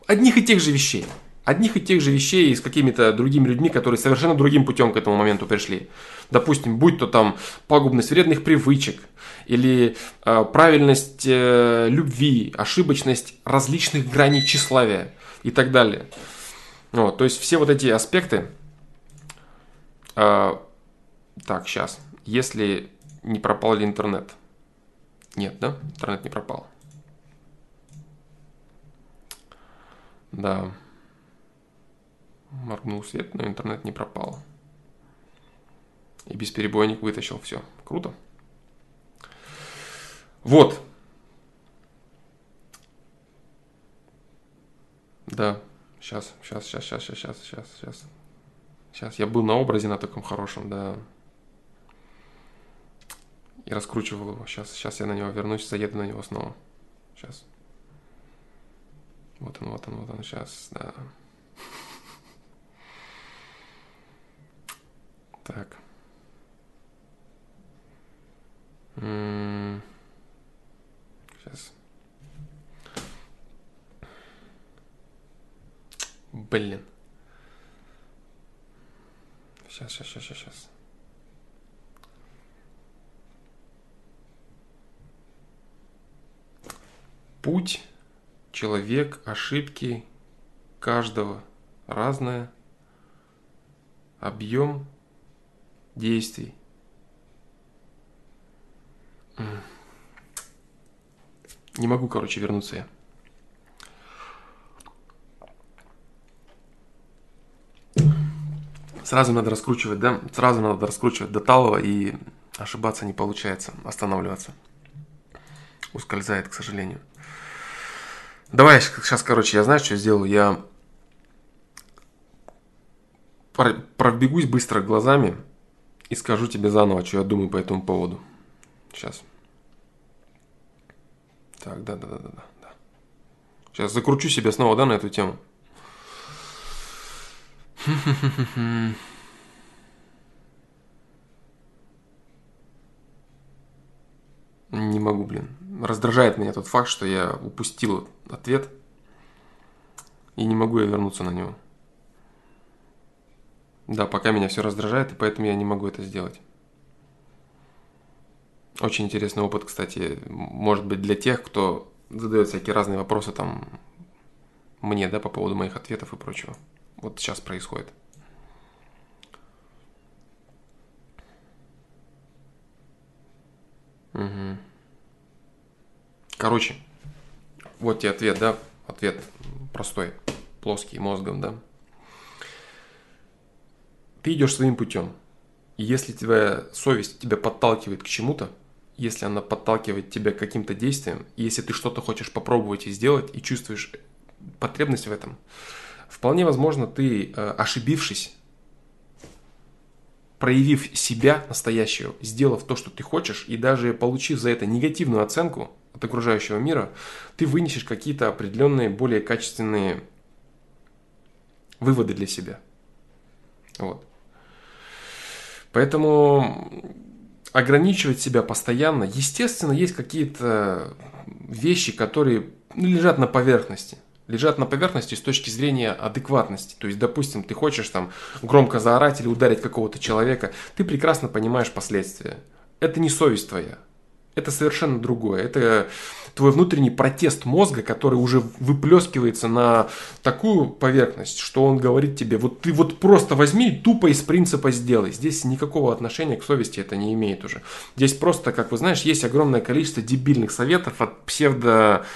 Speaker 1: одних и тех же вещей, одних и тех же вещей с какими-то другими людьми, которые совершенно другим путем к этому моменту пришли. Допустим, будь то там пагубность вредных привычек, или э, правильность э, любви, ошибочность различных граней тщеславия и так далее. Вот, то есть все вот эти аспекты. Э, так, сейчас. Если не пропал ли интернет? Нет, да? Интернет не пропал. Да. Моргнул свет, но интернет не пропал. И бесперебойник вытащил все. Круто. Вот. Да. Сейчас, сейчас, сейчас, сейчас, сейчас, сейчас, сейчас. Сейчас. Я был на образе на таком хорошем, да. И раскручивал его. Сейчас, сейчас я на него вернусь, заеду на него снова. Сейчас. Вот он, вот он, вот он, сейчас, да. (laughs) Так. Сейчас. Блин. Сейчас, сейчас, сейчас, сейчас. Путь, человек, ошибки каждого разное, объем действий. Не могу, короче, вернуться я. Сразу надо раскручивать, да? Сразу надо раскручивать до талого и ошибаться не получается, останавливаться. Ускользает, к сожалению. Давай сейчас, короче, я знаю, что сделаю. Я пробегусь быстро глазами и скажу тебе заново, что я думаю по этому поводу. Сейчас. Так, да, да, да, да, да. Сейчас закручу себя снова, да, на эту тему. (laughs) Не могу, блин. Раздражает меня тот факт, что я упустил ответ и не могу я вернуться на него. Да, пока меня все раздражает, и поэтому я не могу это сделать. Очень интересный опыт, кстати, может быть для тех, кто задает всякие разные вопросы там мне, да, по поводу моих ответов и прочего. Вот сейчас происходит. Угу. Короче, вот тебе ответ, да, ответ простой, плоский, мозгом, да. Ты идешь своим путем. И если твоя совесть тебя подталкивает к чему-то, если она подталкивает тебя к каким-то действиям, и если ты что-то хочешь попробовать и сделать, и чувствуешь потребность в этом, вполне возможно, ты, э, ошибившись, проявив себя настоящего, сделав то, что ты хочешь, и даже получив за это негативную оценку от окружающего мира, ты вынесешь какие-то определенные, более качественные выводы для себя. Вот. Поэтому ограничивать себя постоянно. Естественно, есть какие-то вещи, которые ну, лежат на поверхности. Лежат на поверхности с точки зрения адекватности. То есть, допустим, ты хочешь там громко заорать или ударить какого-то человека, ты прекрасно понимаешь последствия. Это не совесть твоя. Это совершенно другое. Это твой внутренний протест мозга, который уже выплескивается на такую поверхность, что он говорит тебе, вот ты вот просто возьми тупо из принципа сделай. Здесь никакого отношения к совести это не имеет уже. Здесь просто, как вы знаешь, есть огромное количество дебильных советов от псевдо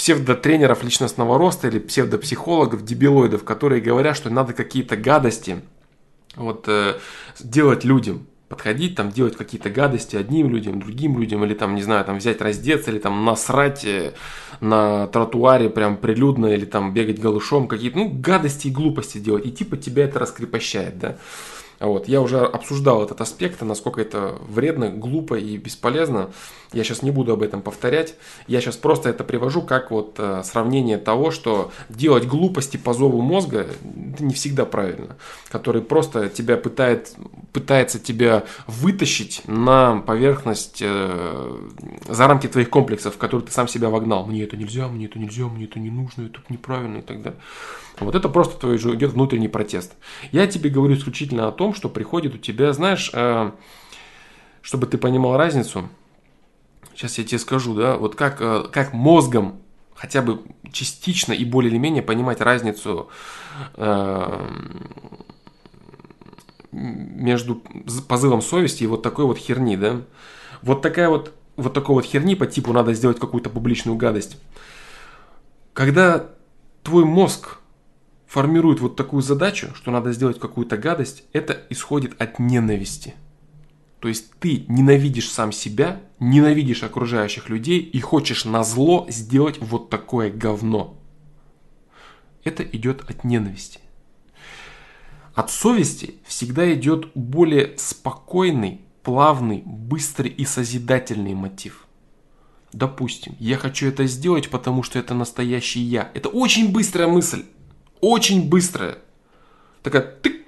Speaker 1: псевдотренеров личностного роста или псевдопсихологов, дебилоидов, которые говорят, что надо какие-то гадости вот, э, делать людям. подходить, там, делать какие-то гадости одним людям, другим людям, или там, не знаю, там, взять, раздеться, или там, насрать э, на тротуаре прям прилюдно, или там, бегать голышом, какие-то, ну, гадости и глупости делать, и типа тебя это раскрепощает, да. Вот. Я уже обсуждал этот аспект, насколько это вредно, глупо и бесполезно. Я сейчас не буду об этом повторять. Я сейчас просто это привожу как вот э, сравнение того, что делать глупости по зову мозга это не всегда правильно. Который просто тебя пытает, пытается тебя вытащить на поверхность э, за рамки твоих комплексов, в которые ты сам себя вогнал. Мне это нельзя, мне это нельзя, мне это не нужно, это неправильно и так далее. Вот это просто твой же идет внутренний протест. Я тебе говорю исключительно о том, что приходит у тебя, знаешь, э, чтобы ты понимал разницу. Сейчас я тебе скажу, да, вот как, э, как мозгом хотя бы частично и более или менее понимать разницу э, между позывом совести и вот такой вот херни, да. Вот такая вот, вот такой вот херни по типу надо сделать какую-то публичную гадость. Когда твой мозг формирует вот такую задачу, что надо сделать какую-то гадость, это исходит от ненависти. То есть ты ненавидишь сам себя, ненавидишь окружающих людей и хочешь на зло сделать вот такое говно. Это идет от ненависти. От совести всегда идет более спокойный, плавный, быстрый и созидательный мотив. Допустим, я хочу это сделать, потому что это настоящий я. Это очень быстрая мысль очень быстрая. Такая тык,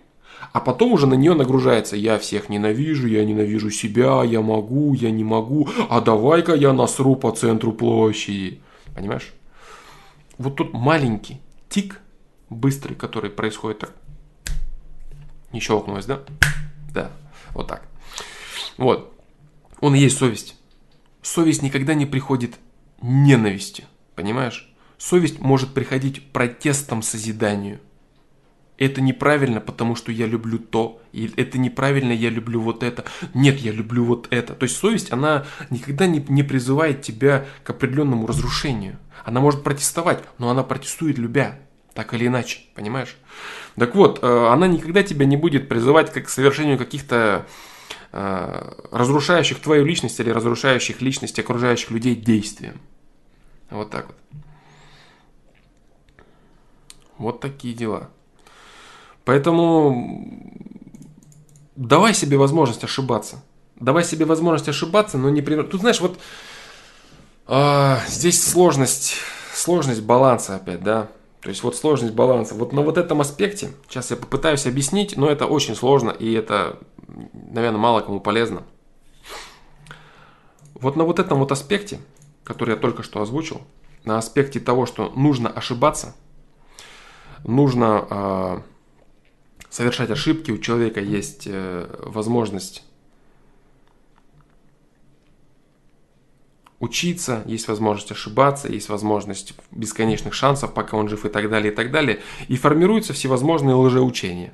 Speaker 1: а потом уже на нее нагружается. Я всех ненавижу, я ненавижу себя, я могу, я не могу, а давай-ка я насру по центру площади. Понимаешь? Вот тут маленький тик, быстрый, который происходит так. Не щелкнулось, да? Да, вот так. Вот. Он и есть совесть. Совесть никогда не приходит ненавистью. Понимаешь? Совесть может приходить протестом созиданию. Это неправильно, потому что я люблю то, и это неправильно, я люблю вот это. Нет, я люблю вот это. То есть совесть, она никогда не, не призывает тебя к определенному разрушению. Она может протестовать, но она протестует любя, так или иначе, понимаешь? Так вот, э, она никогда тебя не будет призывать к совершению каких-то э, разрушающих твою личность или разрушающих личность окружающих людей действием. Вот так вот. Вот такие дела. Поэтому давай себе возможность ошибаться. Давай себе возможность ошибаться, но не... Тут, знаешь, вот а, здесь сложность, сложность баланса опять, да. То есть вот сложность баланса. Вот на вот этом аспекте, сейчас я попытаюсь объяснить, но это очень сложно и это, наверное, мало кому полезно. Вот на вот этом вот аспекте, который я только что озвучил, на аспекте того, что нужно ошибаться – нужно э, совершать ошибки, у человека есть э, возможность учиться, есть возможность ошибаться, есть возможность бесконечных шансов, пока он жив и так далее, и так далее. И формируются всевозможные лжеучения.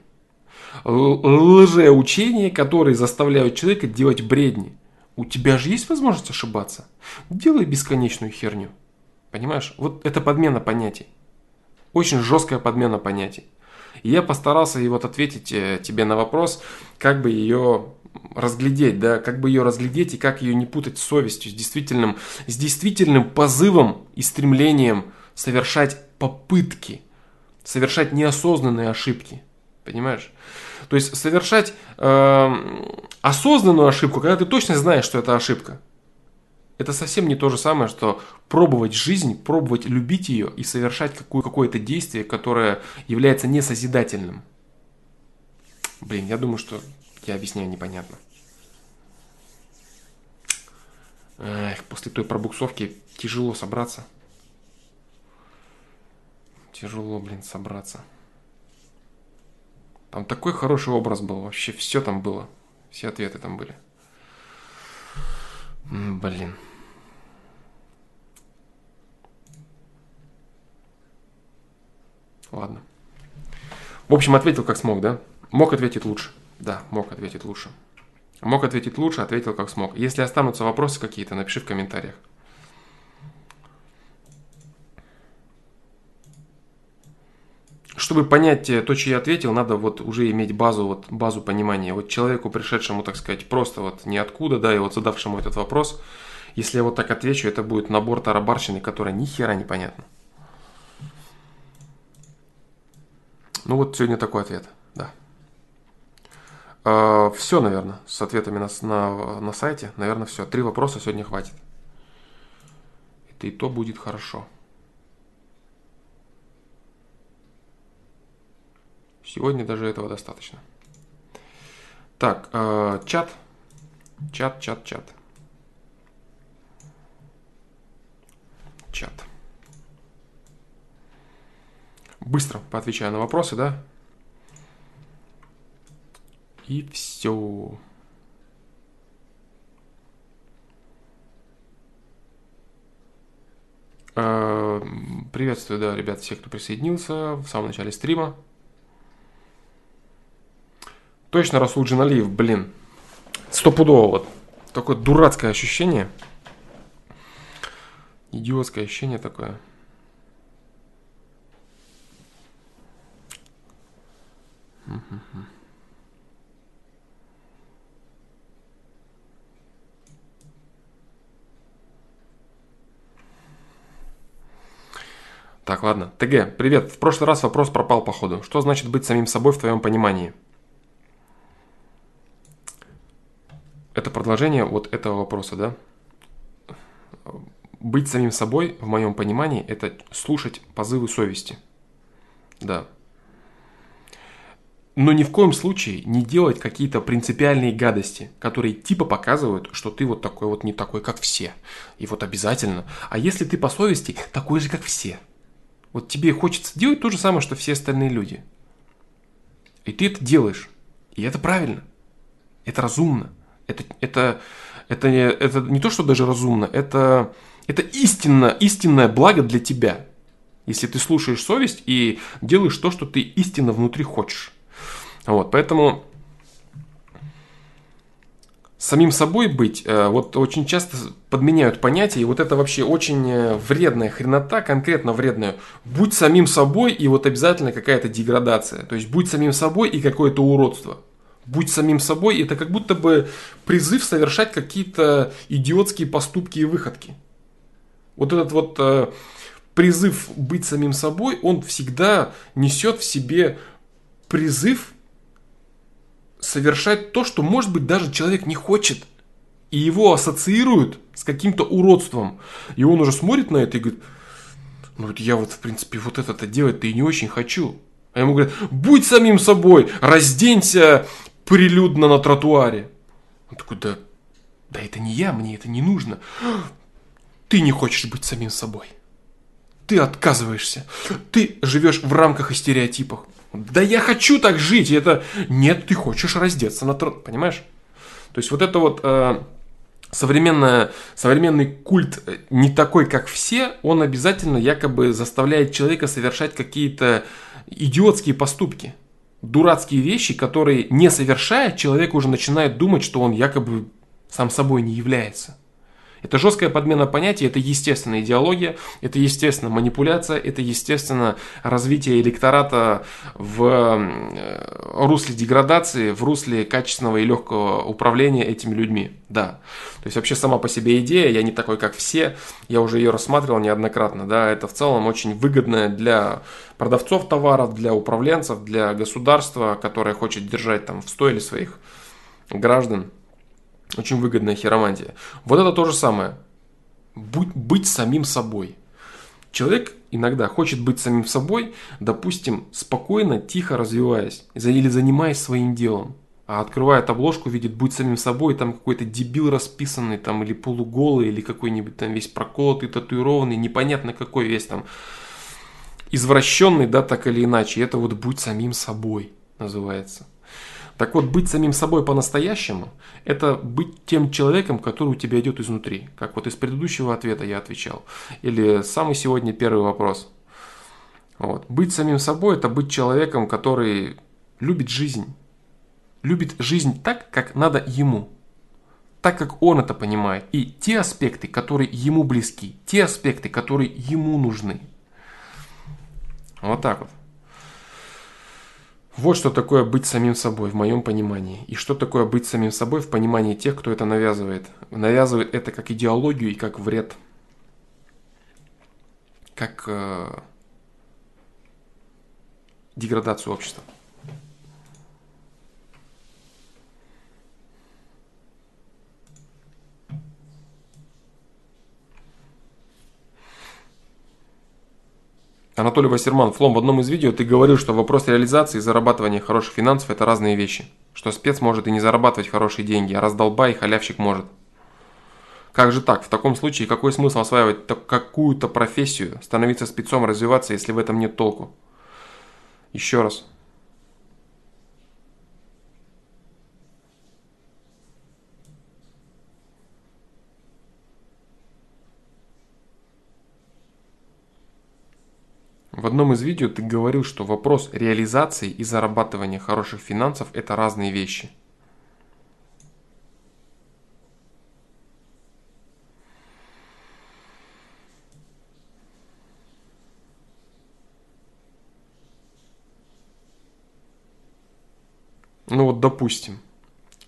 Speaker 1: Лжеучения, которые заставляют человека делать бредни. У тебя же есть возможность ошибаться? Делай бесконечную херню. Понимаешь? Вот это подмена понятий. Очень жесткая подмена понятий. И я постарался и вот ответить э, тебе на вопрос, как бы ее разглядеть, да, как бы ее разглядеть и как ее не путать с совестью, с действительным, с действительным позывом и стремлением совершать попытки, совершать неосознанные ошибки, понимаешь? То есть совершать э, осознанную ошибку, когда ты точно знаешь, что это ошибка. Это совсем не то же самое, что пробовать жизнь, пробовать любить ее и совершать какое- какое-то действие, которое является несозидательным. Блин, я думаю, что я объясняю непонятно. Эх, после той пробуксовки тяжело собраться. Тяжело, блин, собраться. Там такой хороший образ был, вообще все там было. Все ответы там были. Блин. Ладно. В общем, ответил как смог, да? Мог ответить лучше. Да, мог ответить лучше. Мог ответить лучше, ответил как смог. Если останутся вопросы какие-то, напиши в комментариях. чтобы понять то, что я ответил, надо вот уже иметь базу, вот базу понимания. Вот человеку, пришедшему, так сказать, просто вот ниоткуда, да, и вот задавшему этот вопрос, если я вот так отвечу, это будет набор тарабарщины, которая ни хера не понятна. Ну вот сегодня такой ответ, да. А, все, наверное, с ответами на, на, на сайте. Наверное, все. Три вопроса сегодня хватит. Это и то будет хорошо. Сегодня даже этого достаточно. Так, э, чат. Чат, чат, чат. Чат. Быстро поотвечаю на вопросы, да? И все. Э, приветствую, да, ребят, всех, кто присоединился в самом начале стрима. Точно Расул Джиналиев, блин. Стопудово вот. Такое дурацкое ощущение. Идиотское ощущение такое. Так, ладно. ТГ, привет. В прошлый раз вопрос пропал походу. Что значит быть самим собой в твоем понимании? Это продолжение вот этого вопроса, да? Быть самим собой, в моем понимании, это слушать позывы совести. Да. Но ни в коем случае не делать какие-то принципиальные гадости, которые типа показывают, что ты вот такой вот не такой, как все. И вот обязательно. А если ты по совести такой же, как все. Вот тебе хочется делать то же самое, что все остальные люди. И ты это делаешь. И это правильно. Это разумно. Это, это, это, не, это не то, что даже разумно, это, это истинно, истинное благо для тебя. Если ты слушаешь совесть и делаешь то, что ты истинно внутри хочешь. Вот, поэтому самим собой быть, э, вот очень часто подменяют понятия, и вот это вообще очень э, вредная хренота, конкретно вредная. Будь самим собой, и вот обязательно какая-то деградация. То есть будь самим собой и какое-то уродство будь самим собой, это как будто бы призыв совершать какие-то идиотские поступки и выходки. Вот этот вот э, призыв быть самим собой, он всегда несет в себе призыв совершать то, что, может быть, даже человек не хочет. И его ассоциируют с каким-то уродством. И он уже смотрит на это и говорит, ну вот я вот, в принципе, вот это-то делать-то и не очень хочу. А ему говорят, будь самим собой, разденься прилюдно на тротуаре. Он такой, да, да это не я, мне это не нужно. Ты не хочешь быть самим собой. Ты отказываешься. Ты живешь в рамках и стереотипах. Да я хочу так жить. И это нет, ты хочешь раздеться на тротуаре. Понимаешь? То есть вот это вот э, современная, современный культ э, не такой, как все, он обязательно якобы заставляет человека совершать какие-то идиотские поступки дурацкие вещи, которые не совершая, человек уже начинает думать, что он якобы сам собой не является. Это жесткая подмена понятий, это естественная идеология, это естественно манипуляция, это естественно развитие электората в э, русле деградации, в русле качественного и легкого управления этими людьми. Да. То есть вообще сама по себе идея, я не такой, как все, я уже ее рассматривал неоднократно, да, это в целом очень выгодная для продавцов товаров, для управленцев, для государства, которое хочет держать там в стойле своих граждан очень выгодная хиромантия. Вот это то же самое. Будь, быть самим собой. Человек иногда хочет быть самим собой, допустим, спокойно, тихо развиваясь или занимаясь своим делом. А открывает обложку, видит «Будь самим собой», там какой-то дебил расписанный, там, или полуголый, или какой-нибудь там весь проколотый, татуированный, непонятно какой весь там извращенный, да, так или иначе. Это вот «Будь самим собой» называется. Так вот, быть самим собой по-настоящему – это быть тем человеком, который у тебя идет изнутри. Как вот из предыдущего ответа я отвечал. Или самый сегодня первый вопрос. Вот. Быть самим собой – это быть человеком, который любит жизнь. Любит жизнь так, как надо ему. Так, как он это понимает. И те аспекты, которые ему близки. Те аспекты, которые ему нужны. Вот так вот. Вот что такое быть самим собой в моем понимании. И что такое быть самим собой в понимании тех, кто это навязывает. Навязывает это как идеологию и как вред. Как э, деградацию общества. Анатолий Вассерман, Флом, в одном из видео ты говорил, что вопрос реализации и зарабатывания хороших финансов – это разные вещи. Что спец может и не зарабатывать хорошие деньги, а раздолбай и халявщик может. Как же так? В таком случае какой смысл осваивать какую-то профессию, становиться спецом, развиваться, если в этом нет толку? Еще раз. В одном из видео ты говорил, что вопрос реализации и зарабатывания хороших финансов – это разные вещи. Ну вот, допустим,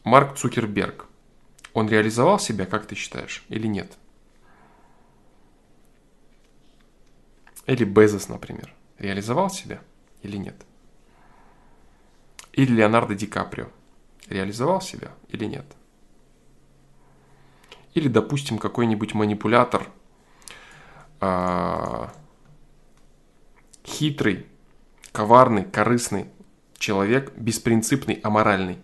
Speaker 1: Марк Цукерберг. Он реализовал себя, как ты считаешь, или нет? Или Безос, например, реализовал себя или нет? Или Леонардо Ди Каприо реализовал себя или нет? Или, допустим, какой-нибудь манипулятор, э, хитрый, коварный, корыстный человек, беспринципный, аморальный.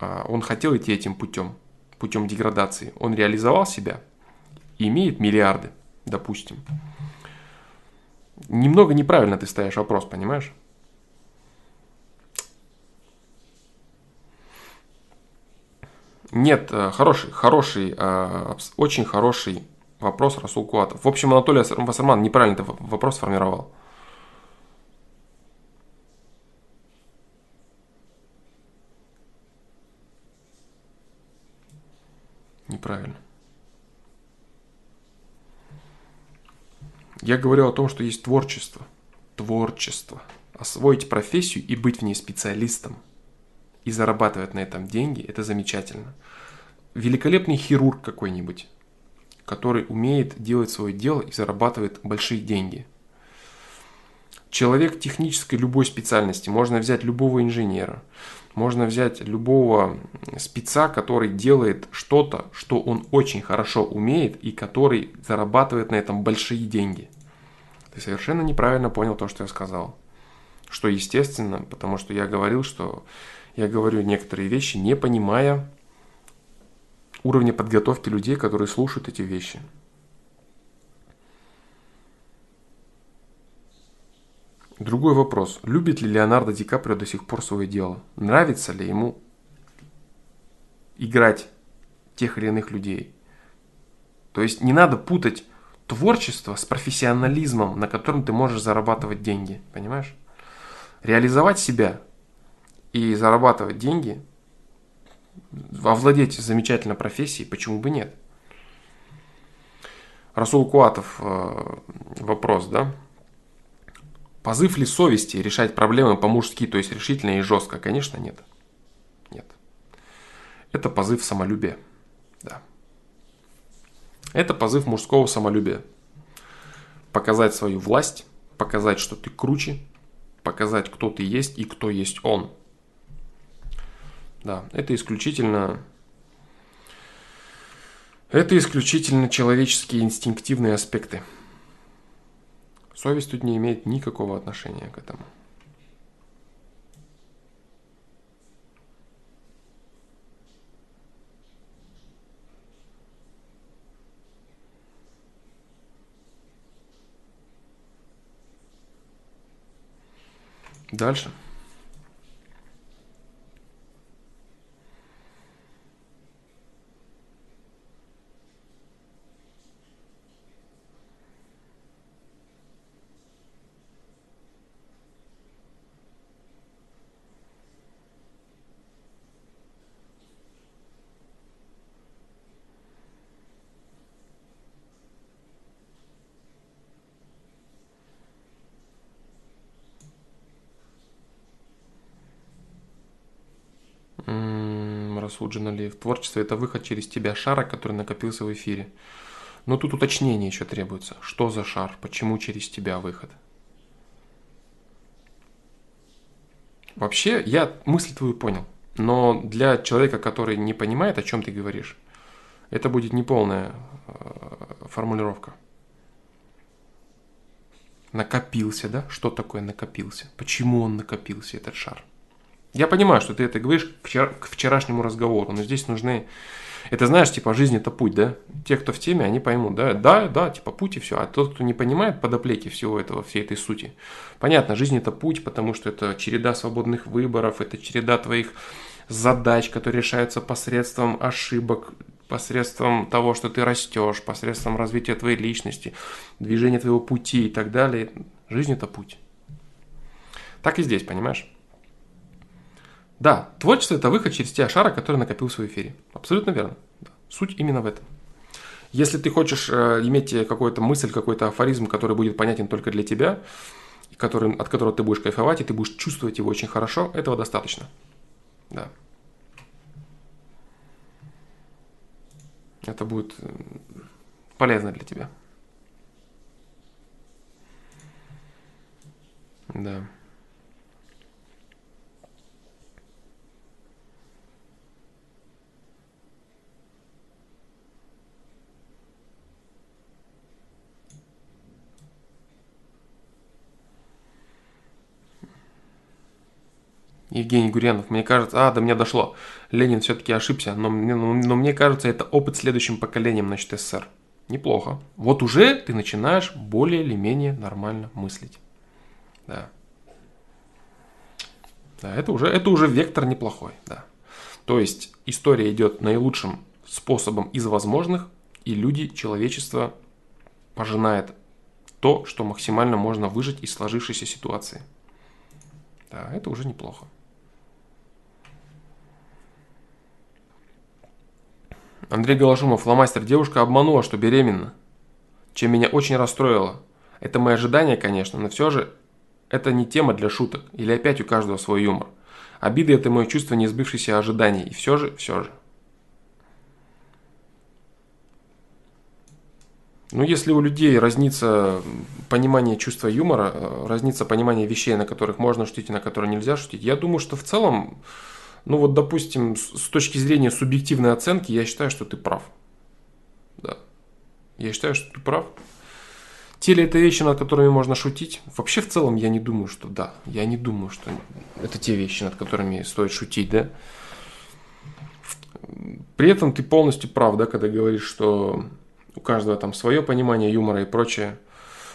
Speaker 1: Э, он хотел идти этим путем, путем деградации. Он реализовал себя, имеет миллиарды, допустим. Немного неправильно ты ставишь вопрос, понимаешь? Нет, э, хороший, хороший, э, очень хороший вопрос Расул Куатов. В общем, Анатолий Вассерман неправильно этот вопрос сформировал. Неправильно. Я говорю о том, что есть творчество. Творчество. Освоить профессию и быть в ней специалистом. И зарабатывать на этом деньги – это замечательно. Великолепный хирург какой-нибудь, который умеет делать свое дело и зарабатывает большие деньги. Человек технической любой специальности. Можно взять любого инженера. Можно взять любого спеца, который делает что-то, что он очень хорошо умеет и который зарабатывает на этом большие деньги. Ты совершенно неправильно понял то, что я сказал. Что естественно, потому что я говорил, что я говорю некоторые вещи, не понимая уровня подготовки людей, которые слушают эти вещи. Другой вопрос. Любит ли Леонардо Ди Каприо до сих пор свое дело? Нравится ли ему играть тех или иных людей? То есть не надо путать творчество с профессионализмом, на котором ты можешь зарабатывать деньги, понимаешь? Реализовать себя и зарабатывать деньги, овладеть замечательной профессией, почему бы нет? Расул Куатов, э, вопрос, да? Позыв ли совести решать проблемы по-мужски, то есть решительно и жестко? Конечно, нет. Нет. Это позыв самолюбия. Это позыв мужского самолюбия. Показать свою власть, показать, что ты круче, показать, кто ты есть и кто есть он. Да, это исключительно... Это исключительно человеческие инстинктивные аспекты. Совесть тут не имеет никакого отношения к этому. Дальше. Суджина Лев. Творчество – это выход через тебя шара, который накопился в эфире. Но тут уточнение еще требуется. Что за шар? Почему через тебя выход? Вообще, я мысль твою понял. Но для человека, который не понимает, о чем ты говоришь, это будет неполная э, формулировка. Накопился, да? Что такое накопился? Почему он накопился, этот шар? Я понимаю, что ты это говоришь к, вчера, к вчерашнему разговору, но здесь нужны... Это знаешь, типа, жизнь это путь, да? Те, кто в теме, они поймут, да? Да, да, типа, путь и все. А тот, кто не понимает подоплеки всего этого, всей этой сути. Понятно, жизнь это путь, потому что это череда свободных выборов, это череда твоих задач, которые решаются посредством ошибок, посредством того, что ты растешь, посредством развития твоей личности, движения твоего пути и так далее. Жизнь это путь. Так и здесь, понимаешь? Да, творчество – это выход через те шара, который накопил в своем эфире. Абсолютно верно. Да. Суть именно в этом. Если ты хочешь э, иметь какую-то мысль, какой-то афоризм, который будет понятен только для тебя, который, от которого ты будешь кайфовать, и ты будешь чувствовать его очень хорошо, этого достаточно. Да. Это будет э, полезно для тебя. Да. Евгений Гурьянов, мне кажется, а, до меня дошло. Ленин все-таки ошибся, но, но, но мне кажется, это опыт следующим поколением, значит, СССР. Неплохо. Вот уже ты начинаешь более или менее нормально мыслить. Да. Да, это уже, это уже вектор неплохой, да. То есть история идет наилучшим способом из возможных, и люди, человечество пожинает то, что максимально можно выжить из сложившейся ситуации. Да, это уже неплохо. Андрей Голошумов, фломастер. Девушка обманула, что беременна. Чем меня очень расстроило. Это мои ожидания, конечно, но все же это не тема для шуток. Или опять у каждого свой юмор. Обиды – это мое чувство несбывшихся ожиданий. И все же, все же. Ну, если у людей разнится понимание чувства юмора, э, разнится понимание вещей, на которых можно шутить и на которые нельзя шутить, я думаю, что в целом ну вот, допустим, с точки зрения субъективной оценки, я считаю, что ты прав. Да. Я считаю, что ты прав. Те ли это вещи, над которыми можно шутить? Вообще, в целом, я не думаю, что да. Я не думаю, что это те вещи, над которыми стоит шутить, да. При этом ты полностью прав, да, когда говоришь, что у каждого там свое понимание юмора и прочее.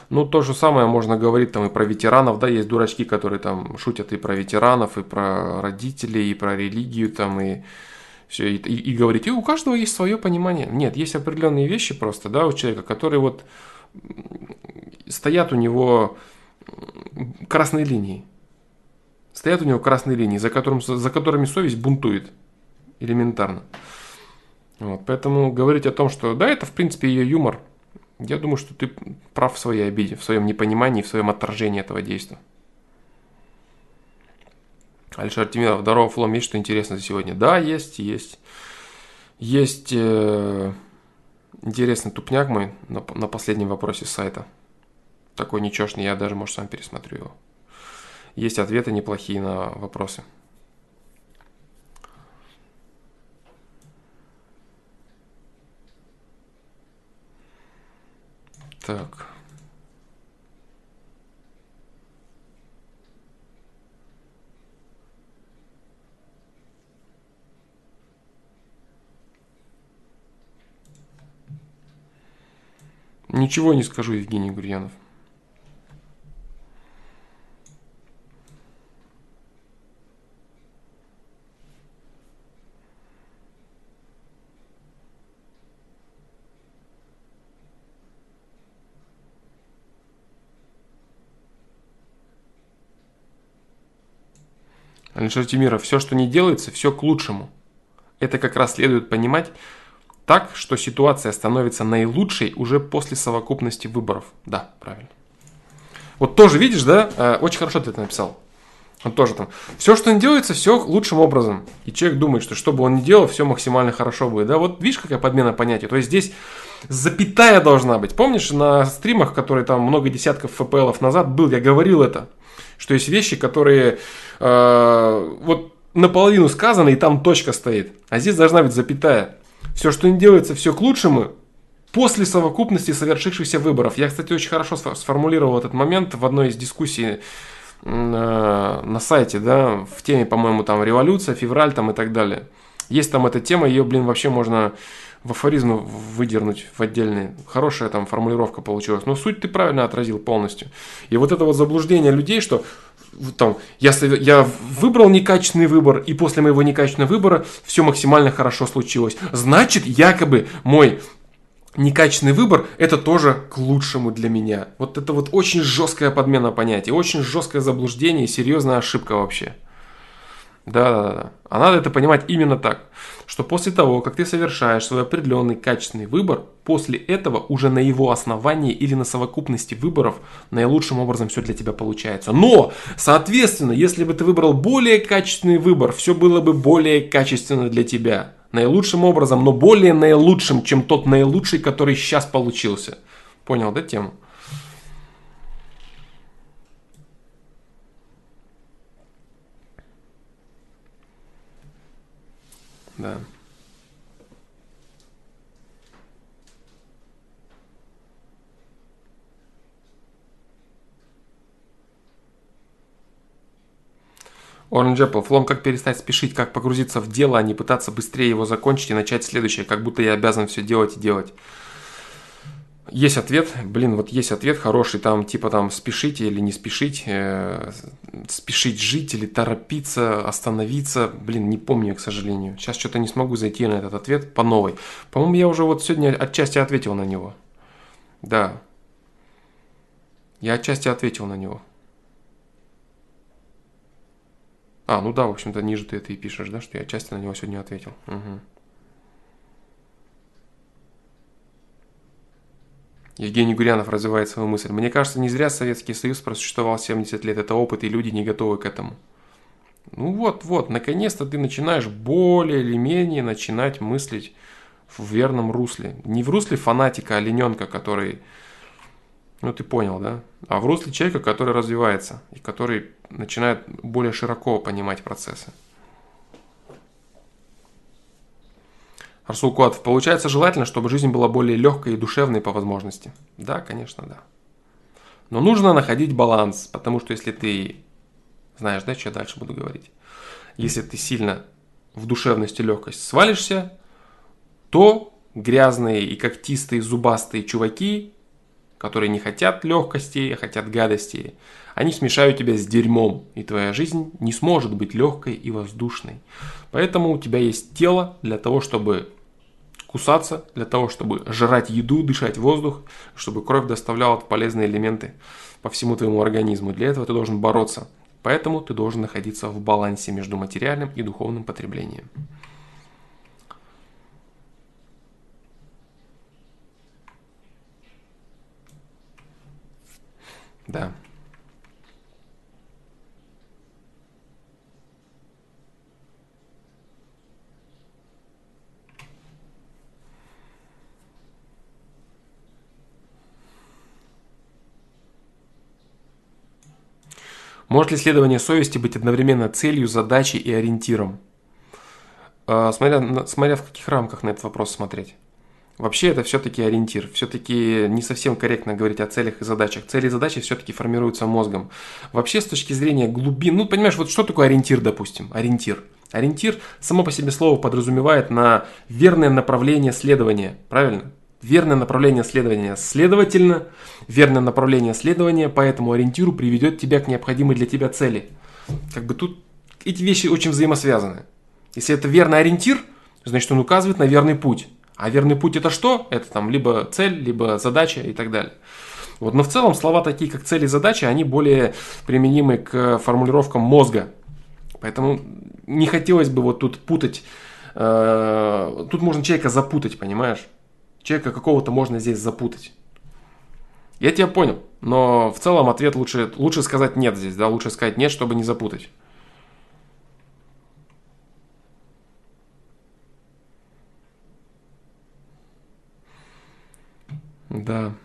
Speaker 1: Ну, то же самое можно говорить там и про ветеранов, да, есть дурачки, которые там шутят и про ветеранов, и про родителей, и про религию там, и все, и, и, и говорить, и у каждого есть свое понимание. Нет, есть определенные вещи просто, да, у человека, которые вот стоят у него красные линии. Стоят у него красные линии, за, которым, за которыми совесть бунтует. Элементарно. Вот, поэтому говорить о том, что да, это в принципе ее юмор, я думаю, что ты прав в своей обиде, в своем непонимании, в своем отторжении этого действия. Алишер Тимиров, здорово, Флом, есть что интересно за сегодня? Да, есть, есть. Есть э, интересный тупняк мой на, на последнем вопросе сайта. Такой нечешный, я даже, может, сам пересмотрю его. Есть ответы неплохие на вопросы. Так. Ничего не скажу, Евгений Гурьянов. Алишер Тимиров, все, что не делается, все к лучшему. Это как раз следует понимать так, что ситуация становится наилучшей уже после совокупности выборов. Да, правильно. Вот тоже видишь, да, э, очень хорошо ты это написал. Он тоже там. Все, что не делается, все лучшим образом. И человек думает, что что бы он ни делал, все максимально хорошо будет. Да, вот видишь, какая подмена понятия. То есть здесь запятая должна быть. Помнишь, на стримах, которые там много десятков ФПЛов назад был, я говорил это, что есть вещи, которые э, вот наполовину сказаны, и там точка стоит. А здесь должна быть запятая. Все, что не делается, все к лучшему, после совокупности совершившихся выборов. Я, кстати, очень хорошо сформулировал этот момент в одной из дискуссий на, на сайте, да, в теме, по-моему, там революция, февраль там и так далее. Есть там эта тема, ее, блин, вообще можно в афоризмы выдернуть в отдельные. Хорошая там формулировка получилась. Но суть ты правильно отразил полностью. И вот это вот заблуждение людей, что там, я, я выбрал некачественный выбор, и после моего некачественного выбора все максимально хорошо случилось. Значит, якобы мой некачественный выбор, это тоже к лучшему для меня. Вот это вот очень жесткая подмена понятия, очень жесткое заблуждение и серьезная ошибка вообще. Да, да, да. А надо это понимать именно так, что после того, как ты совершаешь свой определенный качественный выбор, после этого уже на его основании или на совокупности выборов наилучшим образом все для тебя получается. Но, соответственно, если бы ты выбрал более качественный выбор, все было бы более качественно для тебя наилучшим образом, но более наилучшим, чем тот наилучший, который сейчас получился. Понял, да, тему? Да. Orange Apple. Флом, как перестать спешить, как погрузиться в дело, а не пытаться быстрее его закончить и начать следующее, как будто я обязан все делать и делать. Есть ответ, блин, вот есть ответ хороший, там типа там спешите или не спешить, э, спешить жить или торопиться, остановиться, блин, не помню, к сожалению. Сейчас что-то не смогу зайти на этот ответ по новой. По-моему, я уже вот сегодня отчасти ответил на него. Да. Я отчасти ответил на него. А, ну да, в общем-то, ниже ты это и пишешь, да, что я отчасти на него сегодня ответил. Угу. Евгений Гурянов развивает свою мысль. Мне кажется, не зря Советский Союз просуществовал 70 лет. Это опыт, и люди не готовы к этому. Ну вот, вот, наконец-то ты начинаешь более или менее начинать мыслить в верном русле. Не в русле фанатика, олененка, который ну, ты понял, да? А в русле человека, который развивается и который начинает более широко понимать процессы. Расул Куатов. Получается желательно, чтобы жизнь была более легкой и душевной по возможности. Да, конечно, да. Но нужно находить баланс, потому что если ты... Знаешь, да, что я дальше буду говорить? Если ты сильно в душевность и легкость свалишься, то грязные и когтистые зубастые чуваки которые не хотят легкости, а хотят гадости. Они смешают тебя с дерьмом, и твоя жизнь не сможет быть легкой и воздушной. Поэтому у тебя есть тело для того, чтобы кусаться, для того, чтобы жрать еду, дышать воздух, чтобы кровь доставляла полезные элементы по всему твоему организму. Для этого ты должен бороться. Поэтому ты должен находиться в балансе между материальным и духовным потреблением. Да. Может ли следование совести быть одновременно целью, задачей и ориентиром? А, смотря, смотря в каких рамках на этот вопрос смотреть. Вообще это все-таки ориентир. Все-таки не совсем корректно говорить о целях и задачах. Цели и задачи все-таки формируются мозгом. Вообще с точки зрения глубин, ну понимаешь, вот что такое ориентир, допустим? Ориентир. Ориентир само по себе слово подразумевает на верное направление следования. Правильно? Верное направление следования. Следовательно, верное направление следования по этому ориентиру приведет тебя к необходимой для тебя цели. Как бы тут эти вещи очень взаимосвязаны. Если это верный ориентир, значит он указывает на верный путь. А верный путь это что? Это там либо цель, либо задача и так далее. Вот, но в целом слова такие, как цель и задача, они более применимы к формулировкам мозга. Поэтому не хотелось бы вот тут путать. Э, тут можно человека запутать, понимаешь? Человека какого-то можно здесь запутать. Я тебя понял. Но в целом ответ лучше, лучше сказать нет здесь, да, лучше сказать нет, чтобы не запутать. Да.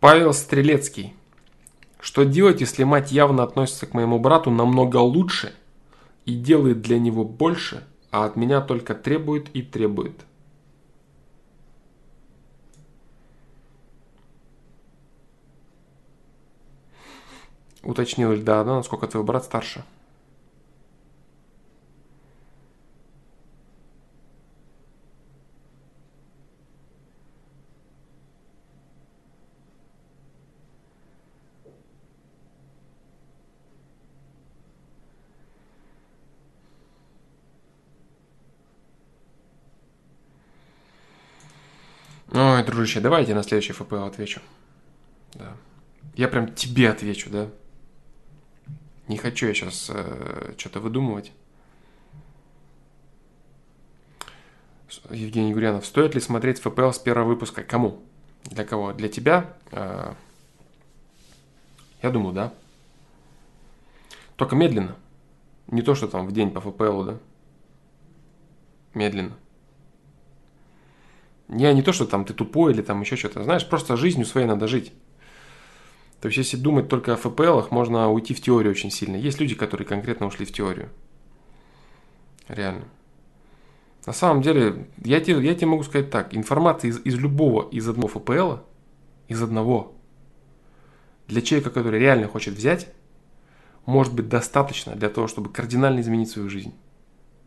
Speaker 1: Павел Стрелецкий. Что делать, если мать явно относится к моему брату намного лучше и делает для него больше, а от меня только требует и требует? Уточнил да, да, насколько твой брат старше. Дружище, давайте на следующий ФПЛ отвечу. Да. Я прям тебе отвечу, да? Не хочу я сейчас э, что-то выдумывать. Евгений Гурянов. Стоит ли смотреть ФПЛ с первого выпуска? Кому? Для кого? Для тебя? Э, я думаю, да. Только медленно. Не то, что там в день по ФПЛу, да? Медленно. Я не то, что там ты тупой или там еще что-то. Знаешь, просто жизнью своей надо жить. То есть, если думать только о ФПЛах, можно уйти в теорию очень сильно. Есть люди, которые конкретно ушли в теорию. Реально. На самом деле, я тебе, я тебе могу сказать так. Информация из, из любого, из одного ФПЛа, из одного, для человека, который реально хочет взять, может быть достаточно для того, чтобы кардинально изменить свою жизнь.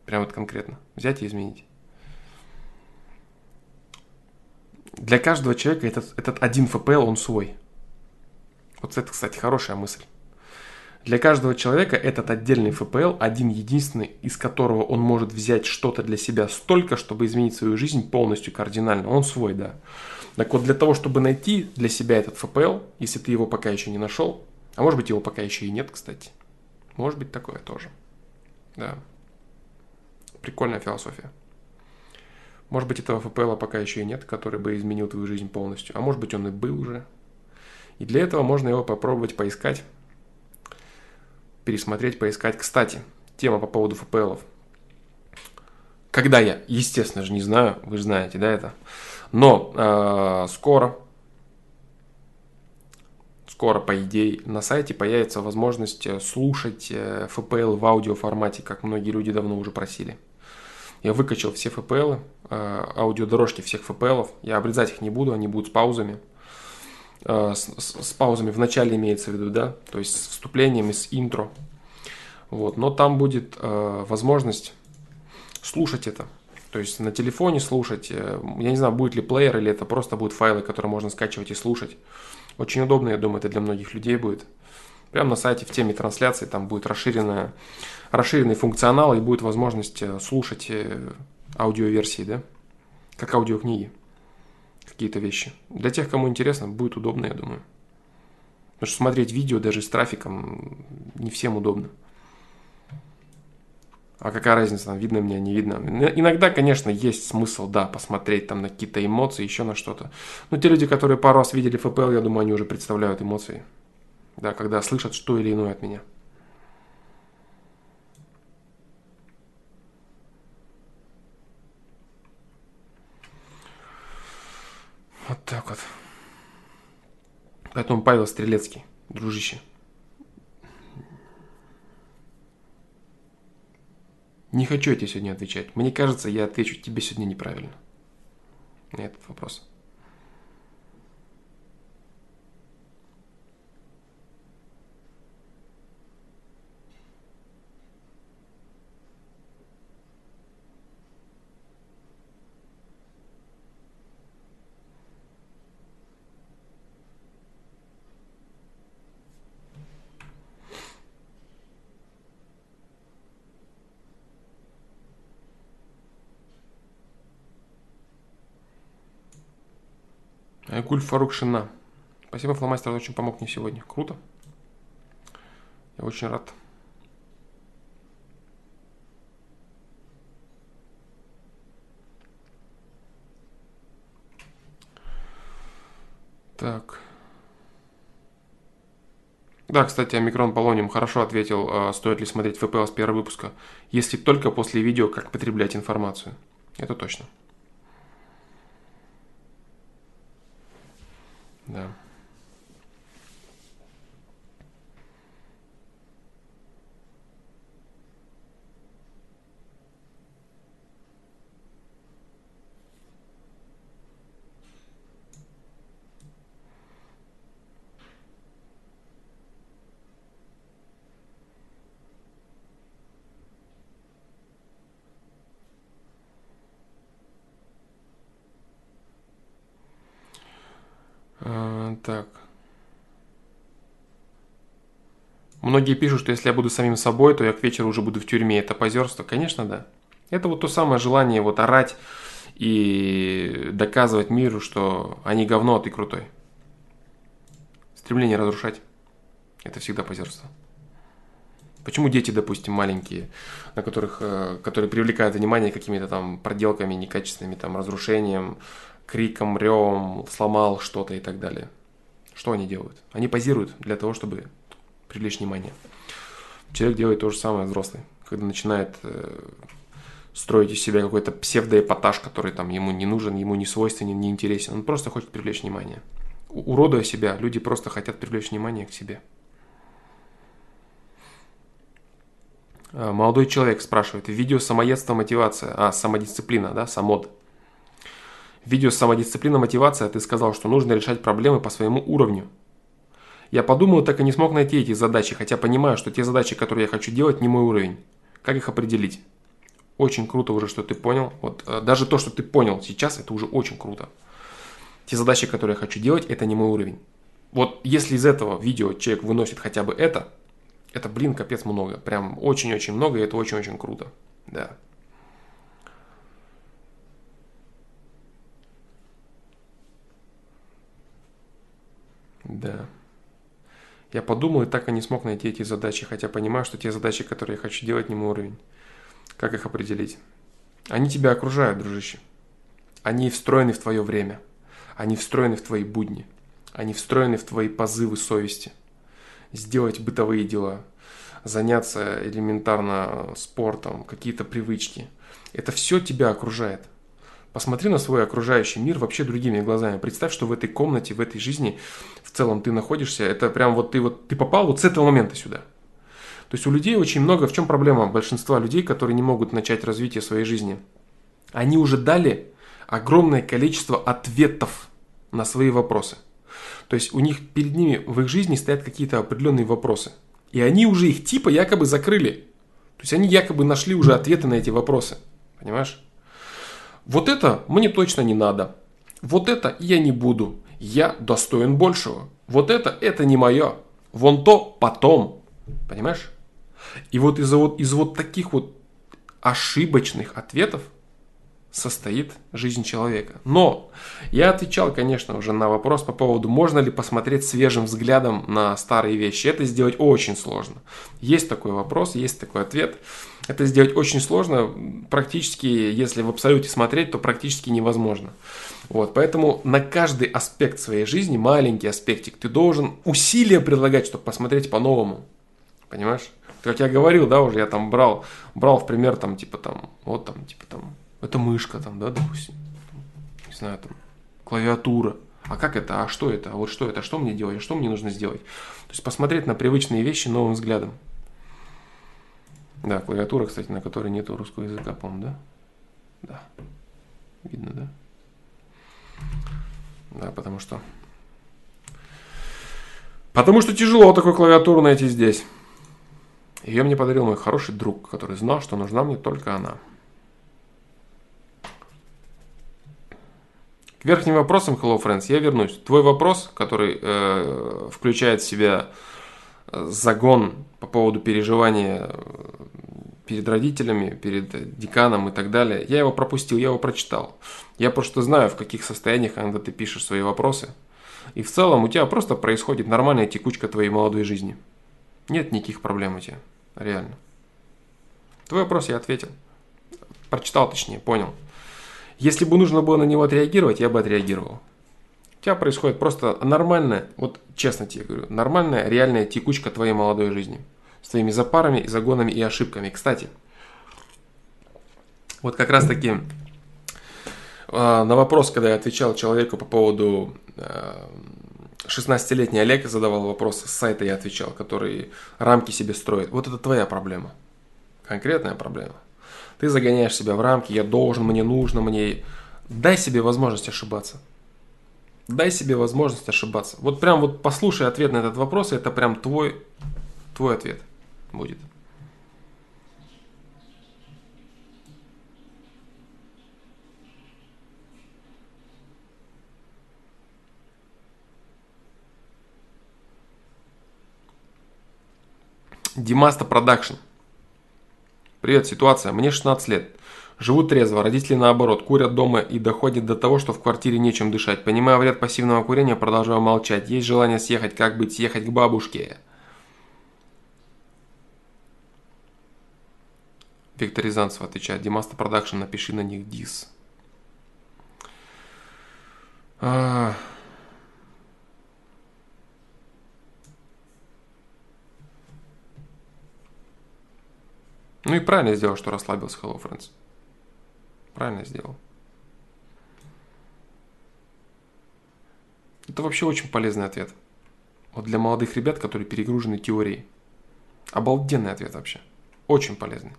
Speaker 1: Прямо вот конкретно. Взять и изменить. Для каждого человека этот, этот один ФПЛ, он свой. Вот это, кстати, хорошая мысль. Для каждого человека этот отдельный ФПЛ, один единственный, из которого он может взять что-то для себя столько, чтобы изменить свою жизнь полностью кардинально. Он свой, да. Так вот, для того, чтобы найти для себя этот ФПЛ, если ты его пока еще не нашел, а может быть его пока еще и нет, кстати. Может быть такое тоже. Да. Прикольная философия. Может быть, этого ФПЛа пока еще и нет, который бы изменил твою жизнь полностью. А может быть, он и был уже. И для этого можно его попробовать поискать, пересмотреть, поискать. Кстати, тема по поводу ФПЛов. Когда я, естественно же, не знаю, вы знаете, да, это. Но э, скоро, скоро, по идее, на сайте появится возможность э, слушать э, ФПЛ в аудиоформате, как многие люди давно уже просили. Я выкачал все FPL, э, аудиодорожки всех FPL. Я обрезать их не буду, они будут с паузами. Э, с, с, с паузами в начале имеется в виду, да, то есть с вступлением и с интро. Вот, но там будет э, возможность слушать это. То есть на телефоне слушать. Э, я не знаю, будет ли плеер или это просто будут файлы, которые можно скачивать и слушать. Очень удобно, я думаю, это для многих людей будет. Прямо на сайте в теме трансляции там будет расширенная, расширенный функционал и будет возможность э, слушать э, аудиоверсии, да, как аудиокниги, какие-то вещи. Для тех, кому интересно, будет удобно, я думаю. Потому что смотреть видео даже с трафиком не всем удобно. А какая разница, там видно меня, не видно. Иногда, конечно, есть смысл, да, посмотреть там на какие-то эмоции, еще на что-то. Но те люди, которые пару раз видели ФПЛ, я думаю, они уже представляют эмоции да, когда слышат что или иное от меня. Вот так вот. Поэтому Павел Стрелецкий, дружище. Не хочу я тебе сегодня отвечать. Мне кажется, я отвечу тебе сегодня неправильно на этот вопрос. Гуль Фарук Шина. Спасибо, фломастер, очень помог мне сегодня. Круто. Я очень рад. Так. Да, кстати, Омикрон Полониум хорошо ответил, а, стоит ли смотреть ВПЛ с первого выпуска, если только после видео, как потреблять информацию. Это точно. Да. А, так. Многие пишут, что если я буду самим собой, то я к вечеру уже буду в тюрьме. Это позерство? Конечно, да. Это вот то самое желание вот орать и доказывать миру, что они говно, а ты крутой. Стремление разрушать. Это всегда позерство. Почему дети, допустим, маленькие, на которых, э, которые привлекают внимание какими-то там проделками некачественными, там, разрушением, криком, ревом, сломал что-то и так далее. Что они делают? Они позируют для того, чтобы привлечь внимание. Человек делает то же самое взрослый, когда начинает э, строить из себя какой-то псевдоэпатаж, который там ему не нужен, ему не свойственен, не интересен. Он просто хочет привлечь внимание. Уродуя себя, люди просто хотят привлечь внимание к себе. Э, молодой человек спрашивает, видео самоедство мотивация, а, самодисциплина, да, самод. Видео самодисциплина мотивация, ты сказал, что нужно решать проблемы по своему уровню. Я подумал, так и не смог найти эти задачи, хотя понимаю, что те задачи, которые я хочу делать, не мой уровень. Как их определить? Очень круто уже, что ты понял. Вот э, даже то, что ты понял сейчас, это уже очень круто. Те задачи, которые я хочу делать, это не мой уровень. Вот если из этого видео человек выносит хотя бы это, это, блин, капец много. Прям очень-очень много, и это очень-очень круто. Да. Да. Я подумал и так и не смог найти эти задачи, хотя понимаю, что те задачи, которые я хочу делать, не мой уровень. Как их определить? Они тебя окружают, дружище. Они встроены в твое время. Они встроены в твои будни. Они встроены в твои позывы совести. Сделать бытовые дела. Заняться элементарно спортом, какие-то привычки. Это все тебя окружает. Посмотри на свой окружающий мир вообще другими глазами. Представь, что в этой комнате, в этой жизни в целом ты находишься. Это прям вот ты вот ты попал вот с этого момента сюда. То есть у людей очень много, в чем проблема большинства людей, которые не могут начать развитие своей жизни. Они уже дали огромное количество ответов на свои вопросы. То есть у них перед ними в их жизни стоят какие-то определенные вопросы. И они уже их типа якобы закрыли. То есть они якобы нашли уже ответы на эти вопросы. Понимаешь? Вот это мне точно не надо. Вот это я не буду. Я достоин большего. Вот это, это не мое. Вон то потом. Понимаешь? И вот из-за вот, из вот таких вот ошибочных ответов состоит жизнь человека. Но я отвечал, конечно, уже на вопрос по поводу, можно ли посмотреть свежим взглядом на старые вещи. Это сделать очень сложно. Есть такой вопрос, есть такой ответ. Это сделать очень сложно, практически, если в абсолюте смотреть, то практически невозможно. Вот, поэтому на каждый аспект своей жизни, маленький аспектик, ты должен усилия предлагать, чтобы посмотреть по-новому. Понимаешь? Как я говорил, да, уже я там брал, брал в пример там, типа там, вот там, типа там, это мышка там, да, допустим. Не знаю, там, клавиатура. А как это? А что это? А вот что это? Что мне делать? А что мне нужно сделать? То есть посмотреть на привычные вещи новым взглядом. Да, клавиатура, кстати, на которой нету русского языка, по-моему, да? Да. Видно, да? Да, потому что... Потому что тяжело такую клавиатуру найти здесь. Ее мне подарил мой хороший друг, который знал, что нужна мне только она. Верхним вопросам, Hello Friends, я вернусь. Твой вопрос, который э, включает в себя э, загон по поводу переживания э, перед родителями, перед деканом и так далее. Я его пропустил, я его прочитал. Я просто знаю, в каких состояниях, когда ты пишешь свои вопросы. И в целом у тебя просто происходит нормальная текучка твоей молодой жизни. Нет никаких проблем у тебя. Реально. Твой вопрос я ответил. Прочитал точнее, понял. Если бы нужно было на него отреагировать, я бы отреагировал. У тебя происходит просто нормальная, вот честно тебе говорю, нормальная, реальная текучка твоей молодой жизни. С твоими запарами, загонами и ошибками. Кстати, вот как раз таки а, на вопрос, когда я отвечал человеку по поводу 16-летний а, Олег задавал вопрос с сайта, я отвечал, который рамки себе строит. Вот это твоя проблема. Конкретная проблема. Ты загоняешь себя в рамки, я должен, мне нужно, мне... Дай себе возможность ошибаться. Дай себе возможность ошибаться. Вот прям вот послушай ответ на этот вопрос, и это прям твой, твой ответ будет. Dimasta Production. Привет, ситуация. Мне 16 лет. Живу трезво, родители наоборот, курят дома и доходит до того, что в квартире нечем дышать. Понимая вред пассивного курения, продолжаю молчать. Есть желание съехать, как быть, съехать к бабушке. Виктор Рязанцев отвечает. Dimasta Production, напиши на них diss. А... Ну и правильно сделал, что расслабился Hello Friends. Правильно сделал. Это вообще очень полезный ответ. Вот для молодых ребят, которые перегружены теорией. Обалденный ответ вообще. Очень полезный.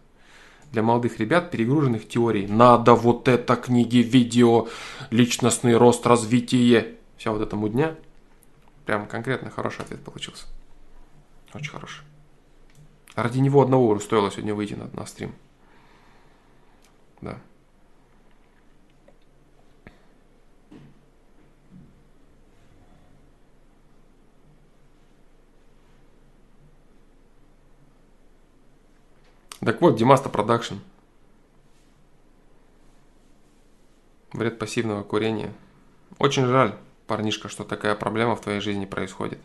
Speaker 1: Для молодых ребят, перегруженных теорией. Надо вот это книги, видео, личностный рост, развитие. Вся вот эта мудня. Прям конкретно хороший ответ получился. Очень хороший. Ради него одного уже стоило сегодня выйти на, на стрим. Да. Так вот, Dimasta Production. Вред пассивного курения. Очень жаль, парнишка, что такая проблема в твоей жизни происходит.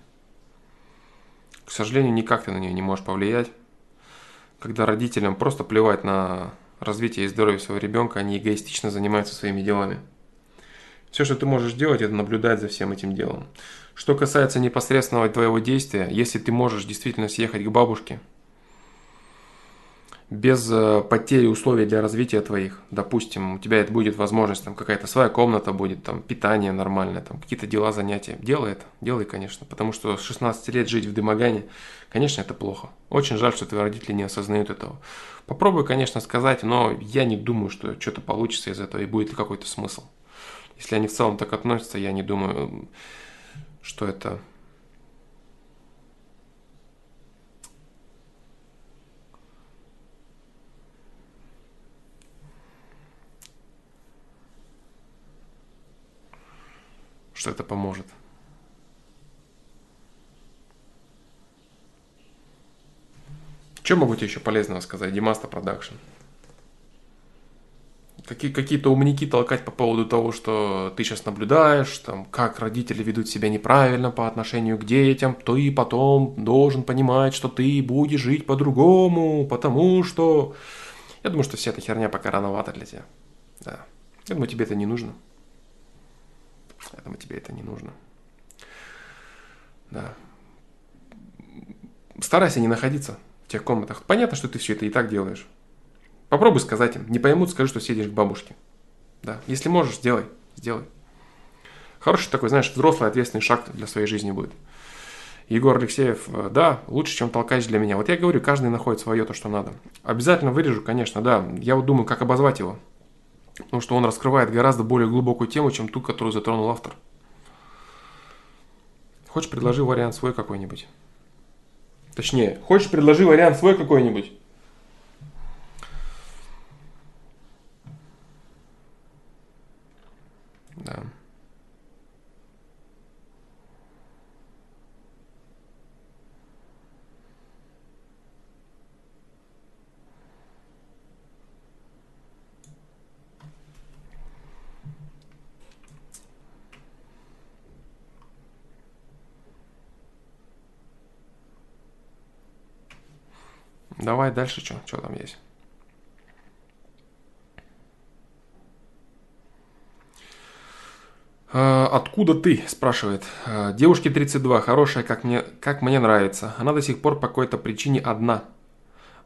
Speaker 1: К сожалению, никак ты на нее не можешь повлиять когда родителям просто плевать на развитие и здоровье своего ребенка, они эгоистично занимаются своими делами. Все, что ты можешь делать, это наблюдать за всем этим делом. Что касается непосредственного твоего действия, если ты можешь действительно съехать к бабушке – без э, потери условий для развития твоих. Допустим, у тебя это будет возможность, там какая-то своя комната будет, там питание нормальное, там какие-то дела, занятия. Делай это, делай, конечно. Потому что с 16 лет жить в Дымагане, конечно, это плохо. Очень жаль, что твои родители не осознают этого. Попробуй, конечно, сказать, но я не думаю, что что-то получится из этого и будет ли какой-то смысл. Если они в целом так относятся, я не думаю, что это что это поможет. Что могу тебе еще полезного сказать? Dimasta Production. Какие, какие-то умники толкать по поводу того, что ты сейчас наблюдаешь, там, как родители ведут себя неправильно по отношению к детям, и потом должен понимать, что ты будешь жить по-другому, потому что... Я думаю, что вся эта херня пока рановато для тебя. Да. Я думаю, тебе это не нужно. Поэтому тебе это не нужно. Да. Старайся не находиться в тех комнатах. Понятно, что ты все это и так делаешь. Попробуй сказать им. Не поймут, скажи, что сидишь к бабушке. Да. Если можешь, сделай. Сделай. Хороший такой, знаешь, взрослый ответственный шаг для своей жизни будет. Егор Алексеев, э, да, лучше, чем толкач для меня. Вот я говорю, каждый находит свое, то, что надо. Обязательно вырежу, конечно, да. Я вот думаю, как обозвать его. Потому что он раскрывает гораздо более глубокую тему, чем ту, которую затронул автор. Хочешь, предложи вариант свой какой-нибудь. Точнее, хочешь, предложи вариант свой какой-нибудь. Да. Давай дальше что? Что там есть? «А, откуда ты? спрашивает. «А, девушке 32, хорошая, как мне, как мне нравится. Она до сих пор по какой-то причине одна.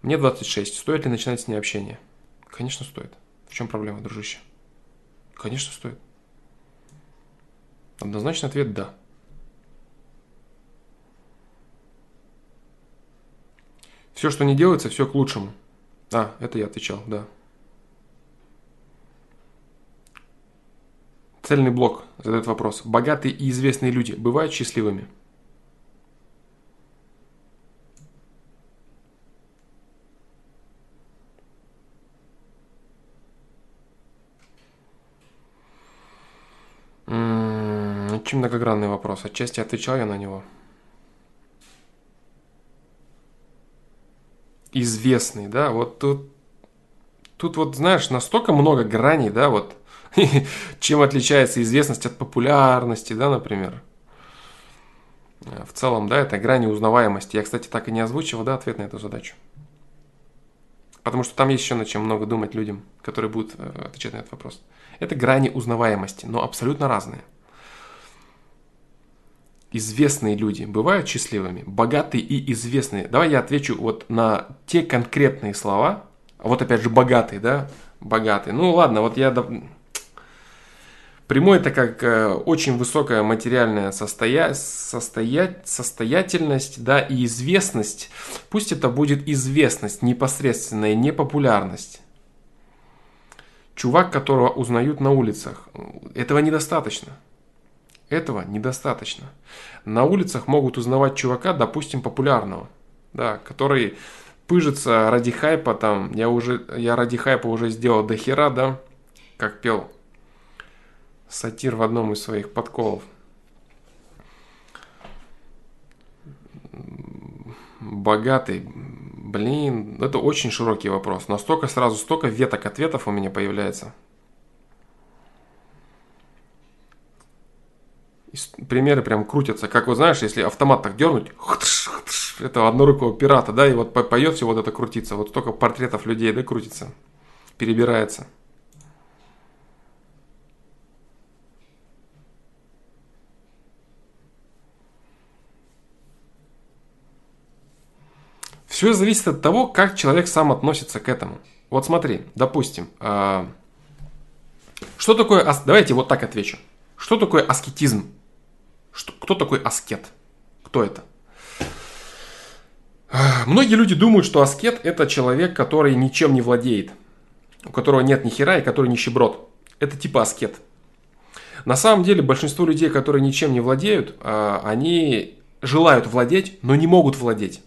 Speaker 1: Мне 26. Стоит ли начинать с ней общение? Конечно, стоит. В чем проблема, дружище? Конечно, стоит. Однозначный ответ – да. Все, что не делается, все к лучшему. А, это я отвечал, да. Цельный блок задает вопрос. Богатые и известные люди бывают счастливыми? Очень многогранный вопрос. Отчасти отвечал я на него. Известный, да, вот тут, тут вот, знаешь, настолько много граней, да, вот (laughs) Чем отличается известность от популярности, да, например. В целом, да, это грани узнаваемости. Я, кстати, так и не озвучивал, да, ответ на эту задачу. Потому что там есть еще над чем много думать людям, которые будут э, отвечать на этот вопрос. Это грани узнаваемости, но абсолютно разные. Известные люди бывают счастливыми, богатые и известные. Давай я отвечу вот на те конкретные слова. Вот опять же богатые, да, богатые. Ну ладно, вот я Прямой это как э, очень высокая материальная состоя... Состоя... состоятельность да, и известность. Пусть это будет известность, непосредственная непопулярность. Чувак, которого узнают на улицах. Этого недостаточно. Этого недостаточно. На улицах могут узнавать чувака, допустим, популярного, да, который пыжится ради хайпа, там, я уже, я ради хайпа уже сделал до хера, да, как пел сатир в одном из своих подколов. Богатый. Блин, это очень широкий вопрос. Настолько сразу, столько веток ответов у меня появляется. Примеры прям крутятся. Как вот знаешь, если автомат так дернуть, это однорукого пирата, да, и вот поет все вот это крутится. Вот столько портретов людей, да, крутится, перебирается. Все зависит от того, как человек сам относится к этому. Вот смотри, допустим, э, что такое, давайте вот так отвечу. Что такое аскетизм? Что, кто такой аскет? Кто это? Многие люди думают, что аскет это человек, который ничем не владеет, у которого нет ни хера и который нищеброд. Это типа аскет. На самом деле большинство людей, которые ничем не владеют, а, они желают владеть, но не могут владеть.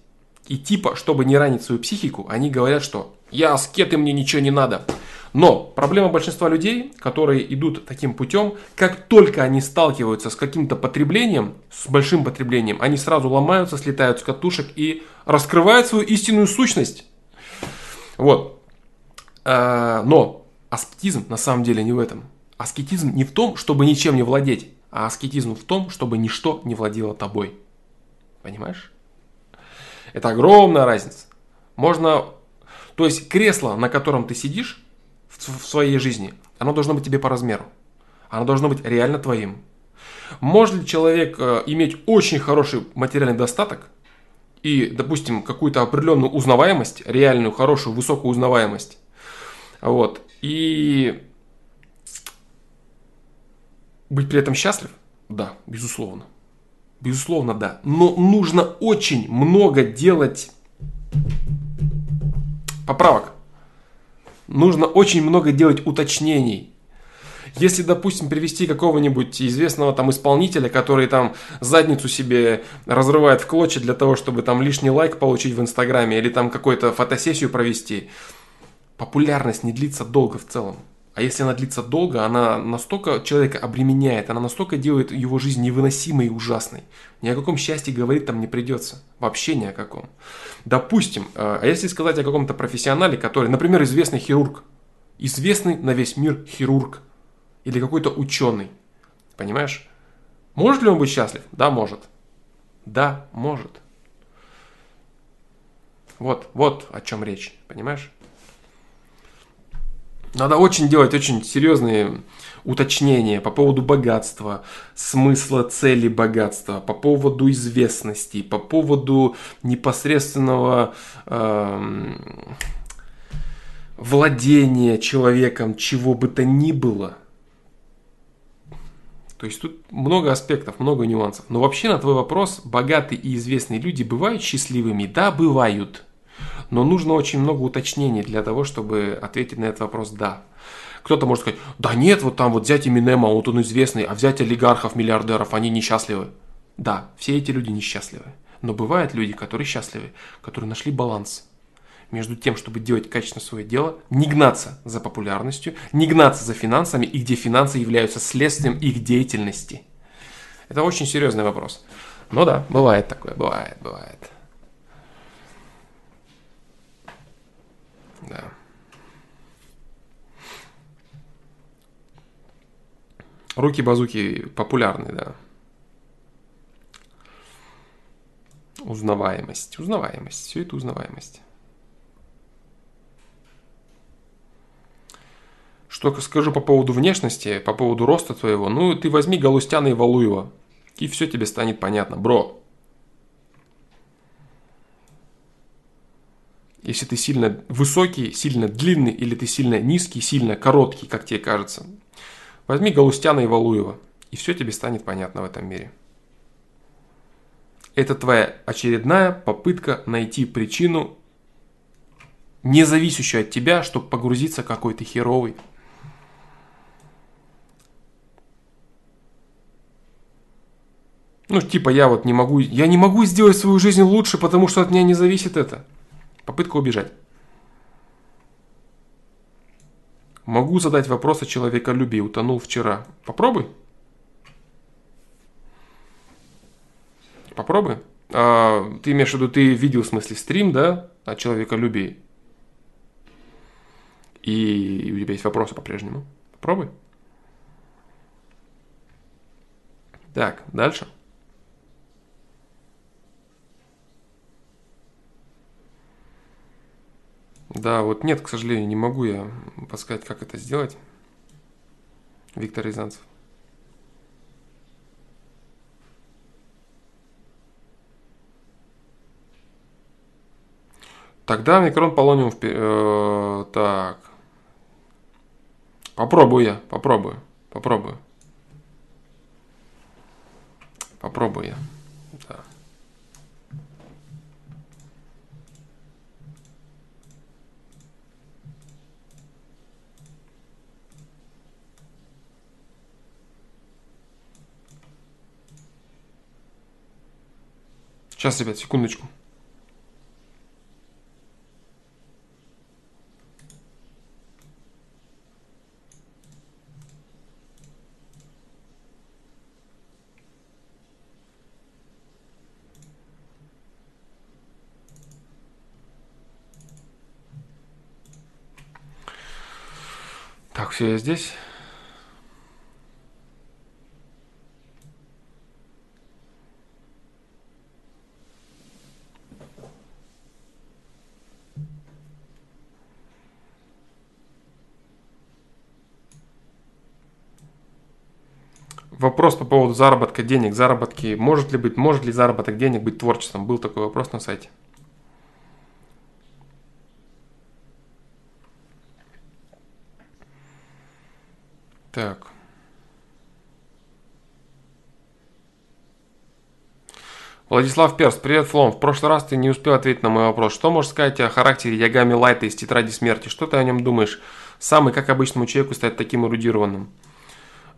Speaker 1: И типа, чтобы не ранить свою психику, они говорят, что я аскет и мне ничего не надо. Но проблема большинства людей, которые идут таким путем, как только они сталкиваются с каким-то потреблением, с большим потреблением, они сразу ломаются, слетают с катушек и раскрывают свою истинную сущность. Вот. А, но аскетизм на самом деле не в этом. Аскетизм не в том, чтобы ничем не владеть, а аскетизм в том, чтобы ничто не владело тобой. Понимаешь? Это огромная разница. Можно... То есть кресло, на котором ты сидишь в, своей жизни, оно должно быть тебе по размеру. Оно должно быть реально твоим. Может ли человек э, иметь очень хороший материальный достаток и, допустим, какую-то определенную узнаваемость, реальную, хорошую, высокую узнаваемость, вот, и быть при этом счастлив? Да, безусловно. Безусловно, да. Но нужно очень много делать поправок. Нужно очень много делать уточнений. Если, допустим, привести какого-нибудь известного там исполнителя, который там задницу себе разрывает в клочья для того, чтобы там лишний лайк получить в Инстаграме или там какую-то фотосессию провести, популярность не длится долго в целом. А если она длится долго, она настолько человека обременяет, она настолько делает его жизнь невыносимой и ужасной. Ни о каком счастье говорить там не придется. Вообще ни о каком. Допустим, э, а если сказать о каком-то профессионале, который, например, известный хирург, известный на весь мир хирург, или какой-то ученый, понимаешь? Может ли он быть счастлив? Да, может. Да, может. Вот, вот о чем речь, понимаешь? Надо очень делать очень серьезные уточнения по поводу богатства, смысла цели богатства, по поводу известности, по поводу непосредственного э, владения человеком чего бы то ни было. То есть тут много аспектов, много нюансов. Но вообще на твой вопрос, богатые и известные люди бывают счастливыми? Да, бывают. Но нужно очень много уточнений для того, чтобы ответить на этот вопрос «да». Кто-то может сказать, да нет, вот там вот взять Эминема, вот он известный, а взять олигархов, миллиардеров, они несчастливы. Да, все эти люди несчастливы. Но бывают люди, которые счастливы, которые нашли баланс между тем, чтобы делать качественно свое дело, не гнаться за популярностью, не гнаться за финансами, и где финансы являются следствием их деятельности. Это очень серьезный вопрос. Но да, бывает такое, бывает, бывает. Да. Руки-базуки популярны, да. Узнаваемость. Узнаваемость. Все это узнаваемость. Что скажу по поводу внешности, по поводу роста твоего. Ну, ты возьми Галустяна и Валуева. И все тебе станет понятно. Бро, если ты сильно высокий, сильно длинный, или ты сильно низкий, сильно короткий, как тебе кажется, Возьми Галустяна и Валуева, и все тебе станет понятно в этом мире. Это твоя очередная попытка найти причину, не зависящую от тебя, чтобы погрузиться какой-то херовый. Ну, типа, я вот не могу, я не могу сделать свою жизнь лучше, потому что от меня не зависит это. Попытка убежать. Могу задать вопрос о человеколюбии. Утонул вчера. Попробуй. Попробуй. А, ты имеешь в виду, ты видел в смысле стрим, да, о человеколюбии? И у тебя есть вопросы по-прежнему. Попробуй. Так, дальше. Да, вот нет, к сожалению, не могу я подсказать, как это сделать. Виктор Рязанцев. Тогда микрон полониум... Э, так. Попробую я, попробую, попробую. Попробую я. Да. Сейчас, ребят, секундочку. Так, все, я здесь. Вопрос по поводу заработка денег, заработки, может ли быть, может ли заработок денег быть творчеством? Был такой вопрос на сайте. Так. Владислав Перс, привет, Флом. В прошлый раз ты не успел ответить на мой вопрос. Что можешь сказать о характере Ягами Лайта из Тетради Смерти? Что ты о нем думаешь? Самый, как обычному человеку, стать таким эрудированным?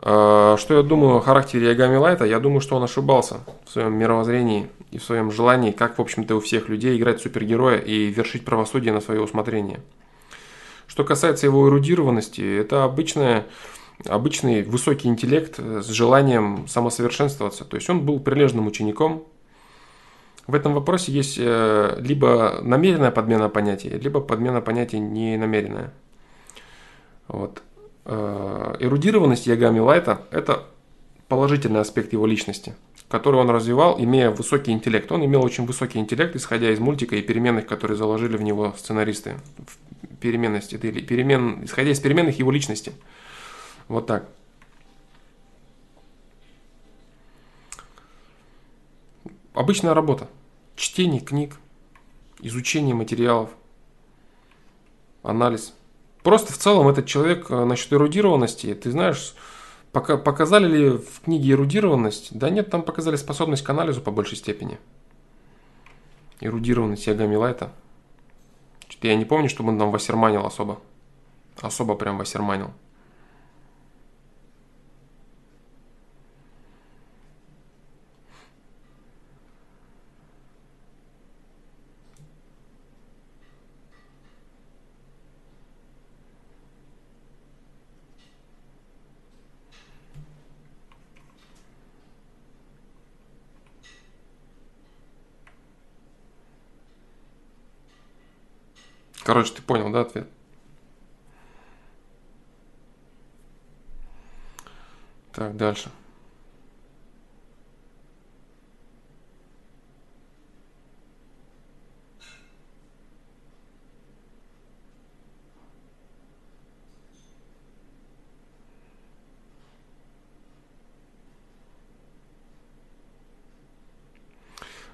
Speaker 1: А, что я думаю о характере Ягами Лайта? Я думаю, что он ошибался в своем мировоззрении и в своем желании, как, в общем-то, у всех людей, играть супергероя и вершить правосудие на свое усмотрение. Что касается его эрудированности, это обычная, обычный высокий интеллект с желанием самосовершенствоваться. То есть он был прилежным учеником. В этом вопросе есть э, либо намеренная подмена понятий, либо подмена понятий ненамеренная. Вот. Э, эрудированность Ягами Лайта – это положительный аспект его личности, который он развивал, имея высокий интеллект. Он имел очень высокий интеллект, исходя из мультика и переменных, которые заложили в него сценаристы. Переменности, или перемен, исходя из переменных его личности. Вот так. Обычная работа. Чтение книг, изучение материалов, анализ. Просто в целом этот человек э, насчет эрудированности, ты знаешь, пока, показали ли в книге эрудированность? Да нет, там показали способность к анализу по большей степени. Эрудированность Ягами Лайта. Что-то я не помню, чтобы он там вассерманил особо. Особо прям вассерманил. Короче, ты понял, да, ответ? Так, дальше.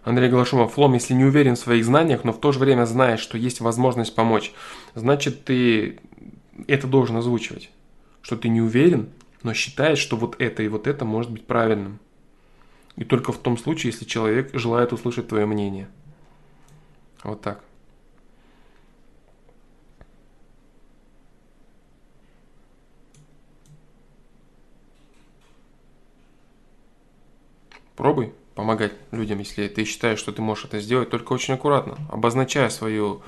Speaker 1: Андрей Глашумов, Флом, если не уверен в своих знаниях, но в то же время знаешь, что есть возможность помочь, значит ты это должен озвучивать. Что ты не уверен, но считаешь, что вот это и вот это может быть правильным. И только в том случае, если человек желает услышать твое мнение. Вот так. Пробуй помогать людям, если ты считаешь, что ты можешь это сделать, только очень аккуратно, обозначая свою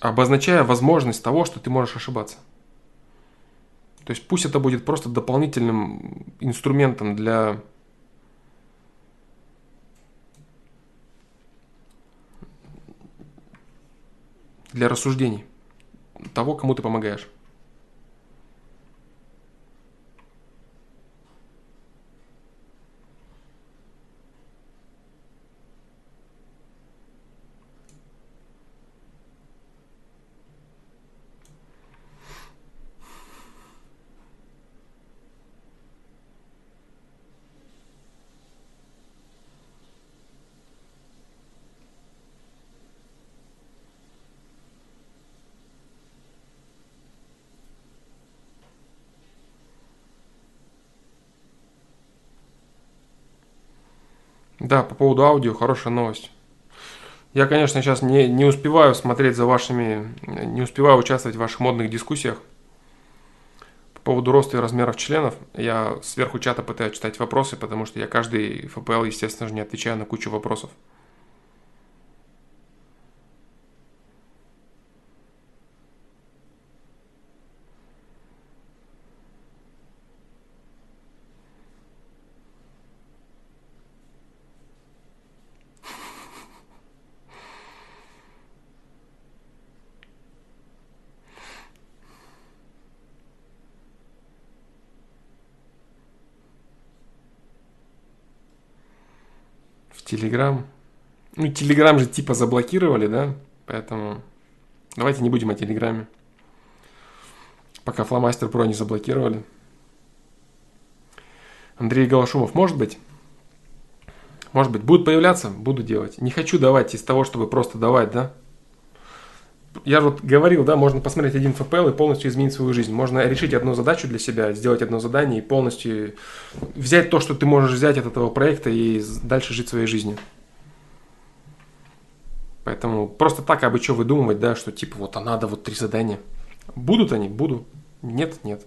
Speaker 1: обозначая возможность того, что ты можешь ошибаться. То есть пусть это будет просто дополнительным инструментом для для рассуждений того, кому ты помогаешь. Да, по поводу аудио хорошая новость. Я, конечно, сейчас не, не успеваю смотреть за вашими, не успеваю участвовать в ваших модных дискуссиях по поводу роста и размеров членов. Я сверху чата пытаюсь читать вопросы, потому что я каждый ФПЛ, естественно же, не отвечаю на кучу вопросов. Телеграм. Ну, Телеграм же типа заблокировали, да? Поэтому давайте не будем о Телеграме. Пока Фломастер Про не заблокировали. Андрей Голошумов, может быть? Может быть, будут появляться, буду делать. Не хочу давать из того, чтобы просто давать, да? Я вот говорил, да, можно посмотреть один ФПЛ и полностью изменить свою жизнь. Можно решить одну задачу для себя, сделать одно задание и полностью взять то, что ты можешь взять от этого проекта и дальше жить своей жизнью. Поэтому просто так, обы что выдумывать, да, что типа вот а надо вот три задания. Будут они? Буду. Нет, нет.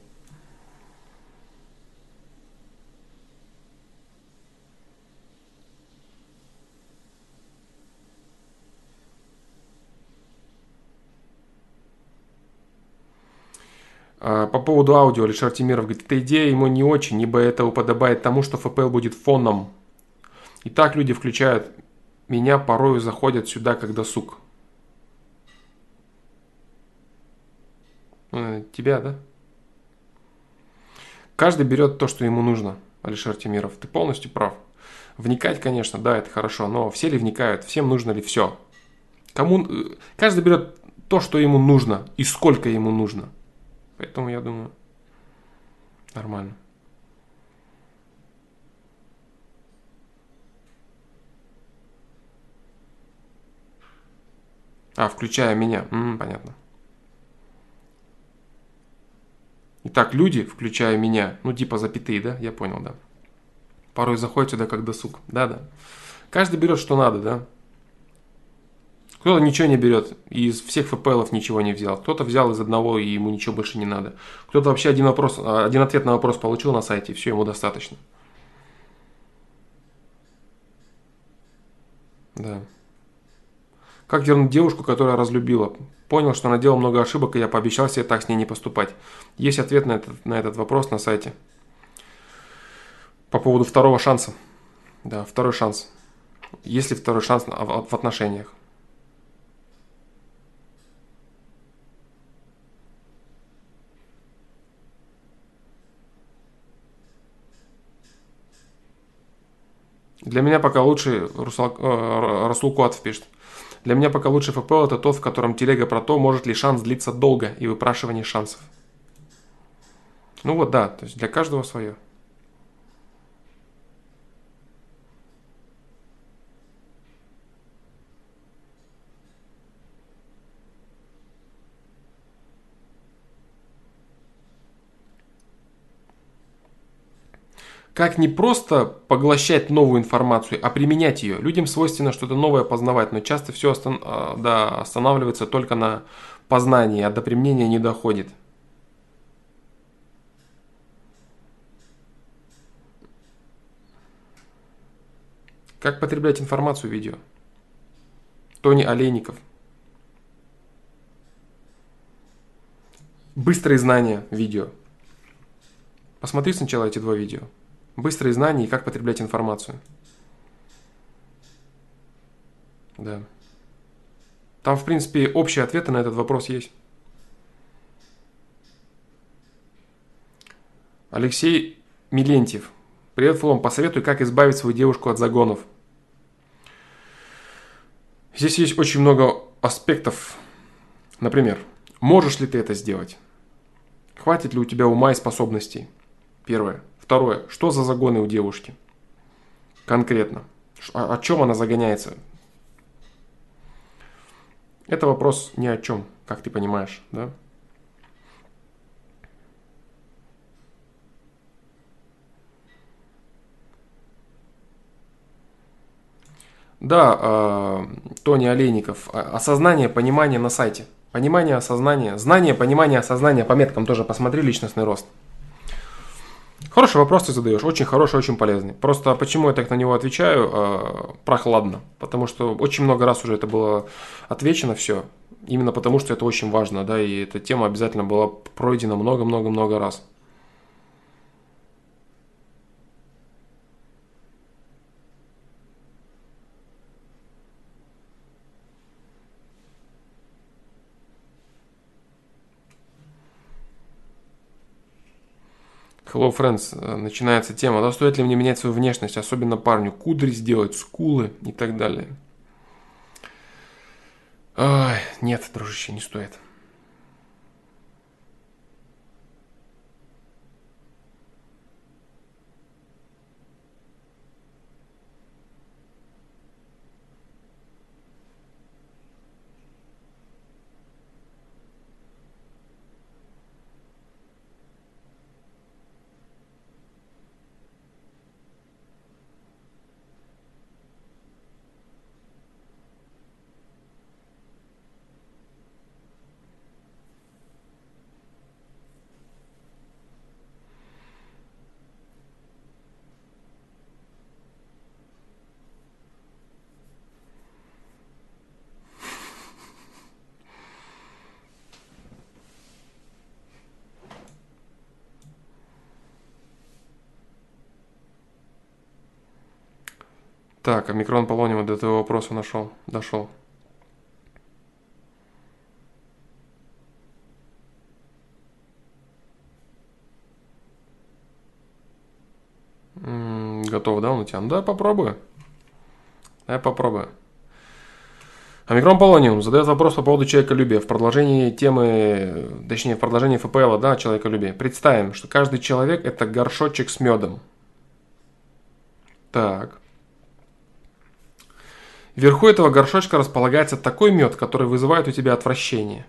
Speaker 1: А, по поводу аудио Алишер Тимиров говорит, эта идея ему не очень, ибо это уподобает тому, что FPL будет фоном. И так люди включают меня, порою заходят сюда, когда сук. Э, тебя, да? Каждый берет то, что ему нужно, Алишер Тимиров. Ты полностью прав. Вникать, конечно, да, это хорошо, но все ли вникают? Всем нужно ли все? Кому... Э, каждый берет то, что ему нужно и сколько ему нужно – Поэтому я думаю, нормально. А, включая меня. М-м, понятно. Итак, люди, включая меня, ну типа запятые, да? Я понял, да. Порой заходят сюда как досуг. Да-да. Каждый берет, что надо, да. Кто-то ничего не берет, из всех ФПЛов ничего не взял. Кто-то взял из одного, и ему ничего больше не надо. Кто-то вообще один, вопрос, один ответ на вопрос получил на сайте, и все, ему достаточно. Да. Как вернуть девушку, которая разлюбила? Понял, что она делала много ошибок, и я пообещал себе так с ней не поступать. Есть ответ на этот, на этот вопрос на сайте. По поводу второго шанса. Да, второй шанс. Есть ли второй шанс в отношениях? Для меня пока лучше Русал, э, Расул Куатов пишет. Для меня пока лучший ФПЛ это тот, в котором телега про то, может ли шанс длиться долго и выпрашивание шансов. Ну вот да, то есть для каждого свое. Как не просто поглощать новую информацию, а применять ее. Людям свойственно что-то новое познавать, но часто все остан- а, да, останавливается только на познании, а до применения не доходит. Как потреблять информацию видео? Тони Олейников. Быстрые знания видео. Посмотри сначала эти два видео. Быстрые знания и как потреблять информацию. Да. Там, в принципе, общие ответы на этот вопрос есть. Алексей Милентьев. Привет, Флом. Посоветуй, как избавить свою девушку от загонов. Здесь есть очень много аспектов. Например, можешь ли ты это сделать? Хватит ли у тебя ума и способностей? Первое. Второе. Что за загоны у девушки? Конкретно. О, о чем она загоняется? Это вопрос ни о чем, как ты понимаешь, да? Да, э, Тони Олейников. Осознание, понимание на сайте. Понимание, осознание. Знание, понимание, осознание. По меткам тоже посмотри личностный рост. Хороший вопрос ты задаешь, очень хороший, очень полезный. Просто почему я так на него отвечаю э, прохладно? Потому что очень много раз уже это было отвечено все. Именно потому, что это очень важно, да, и эта тема обязательно была пройдена много-много-много раз. Hello Friends, э, начинается тема, да, стоит ли мне менять свою внешность, особенно парню, кудри сделать, скулы и так далее. Ой, нет, дружище, не стоит. Так, омикрон полониума до твоего вопроса нашел, дошел. Готов, да, он у тебя? Ну, да, попробую. Давай попробую. Омикрон Полониум задает вопрос по поводу человеколюбия. В продолжении темы, точнее, в продолжении ФПЛ, да, человеколюбие. Представим, что каждый человек – это горшочек с медом. Так. Вверху этого горшочка располагается такой мед, который вызывает у тебя отвращение.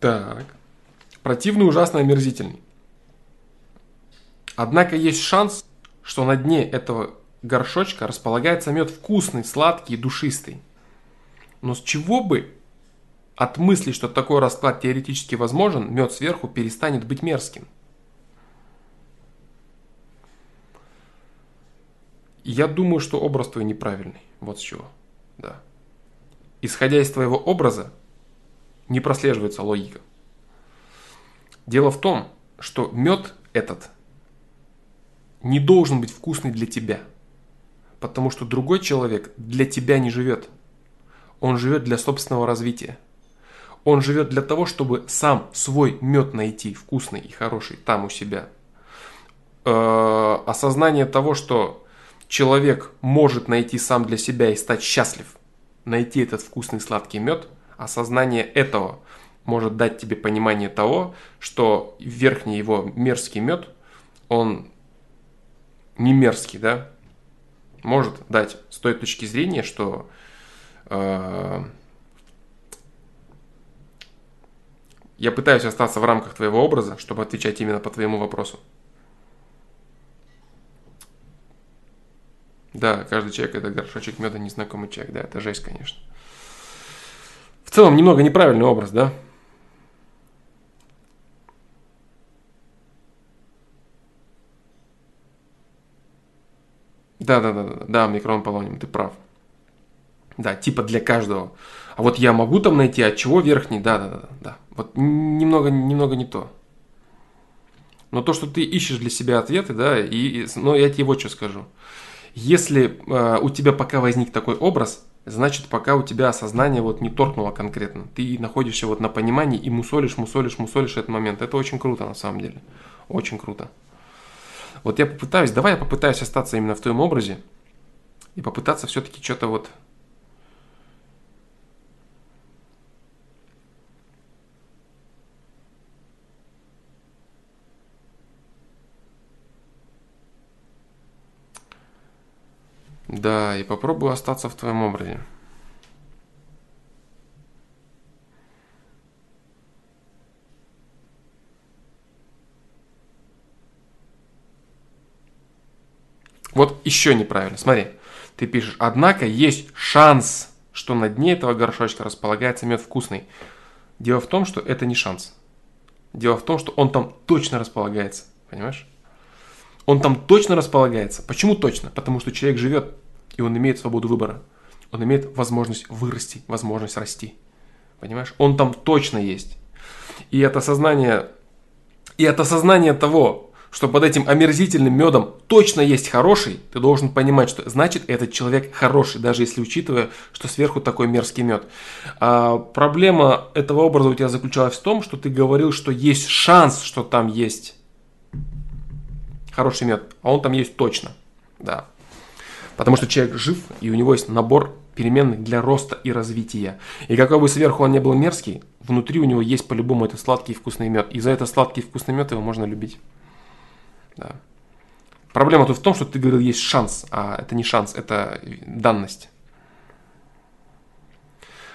Speaker 1: Так. Противный, ужасно омерзительный. Однако есть шанс, что на дне этого горшочка располагается мед вкусный, сладкий и душистый. Но с чего бы от мысли, что такой расклад теоретически возможен, мед сверху перестанет быть мерзким? Я думаю, что образ твой неправильный. Вот с чего. Да. Исходя из твоего образа, не прослеживается логика. Дело в том, что мед этот не должен быть вкусный для тебя. Потому что другой человек для тебя не живет. Он живет для собственного развития. Он живет для того, чтобы сам свой мед найти, вкусный и хороший, там у себя. Э, осознание того, что человек может найти сам для себя и стать счастлив, найти этот вкусный сладкий мед, осознание этого может дать тебе понимание того, что верхний его мерзкий мед, он не мерзкий, да, может дать с той точки зрения, что э, я пытаюсь остаться в рамках твоего образа, чтобы отвечать именно по твоему вопросу. Да, каждый человек это горшочек меда, незнакомый человек, да, это жесть, конечно. В целом, немного неправильный образ, да? Да, да, да, да, да, микрон полоним, ты прав. Да, типа для каждого. А вот я могу там найти, от чего верхний, да, да, да, да. Вот немного, немного не то. Но то, что ты ищешь для себя ответы, да, и, но я тебе вот что скажу. Если э, у тебя пока возник такой образ, значит пока у тебя осознание вот не торкнуло конкретно. Ты находишься вот на понимании и мусолишь, мусолишь, мусолишь этот момент. Это очень круто на самом деле. Очень круто. Вот я попытаюсь, давай я попытаюсь остаться именно в твоем образе и попытаться все-таки что-то вот Да, и попробую остаться в твоем образе. Вот еще неправильно. Смотри, ты пишешь, однако есть шанс, что на дне этого горшочка располагается мед вкусный. Дело в том, что это не шанс. Дело в том, что он там точно располагается. Понимаешь? Он там точно располагается. Почему точно? Потому что человек живет, и он имеет свободу выбора. Он имеет возможность вырасти, возможность расти. Понимаешь? Он там точно есть. И это сознание, и это сознание того, что под этим омерзительным медом точно есть хороший, ты должен понимать, что значит этот человек хороший, даже если учитывая, что сверху такой мерзкий мед. А проблема этого образа у тебя заключалась в том, что ты говорил, что есть шанс, что там есть хороший мед, а он там есть точно. Да. Потому что человек жив, и у него есть набор переменных для роста и развития. И какой бы сверху он не был мерзкий, внутри у него есть по-любому этот сладкий вкусный мед. И за это сладкий вкусный мед его можно любить. Да. Проблема тут в том, что ты говорил, есть шанс, а это не шанс, это данность.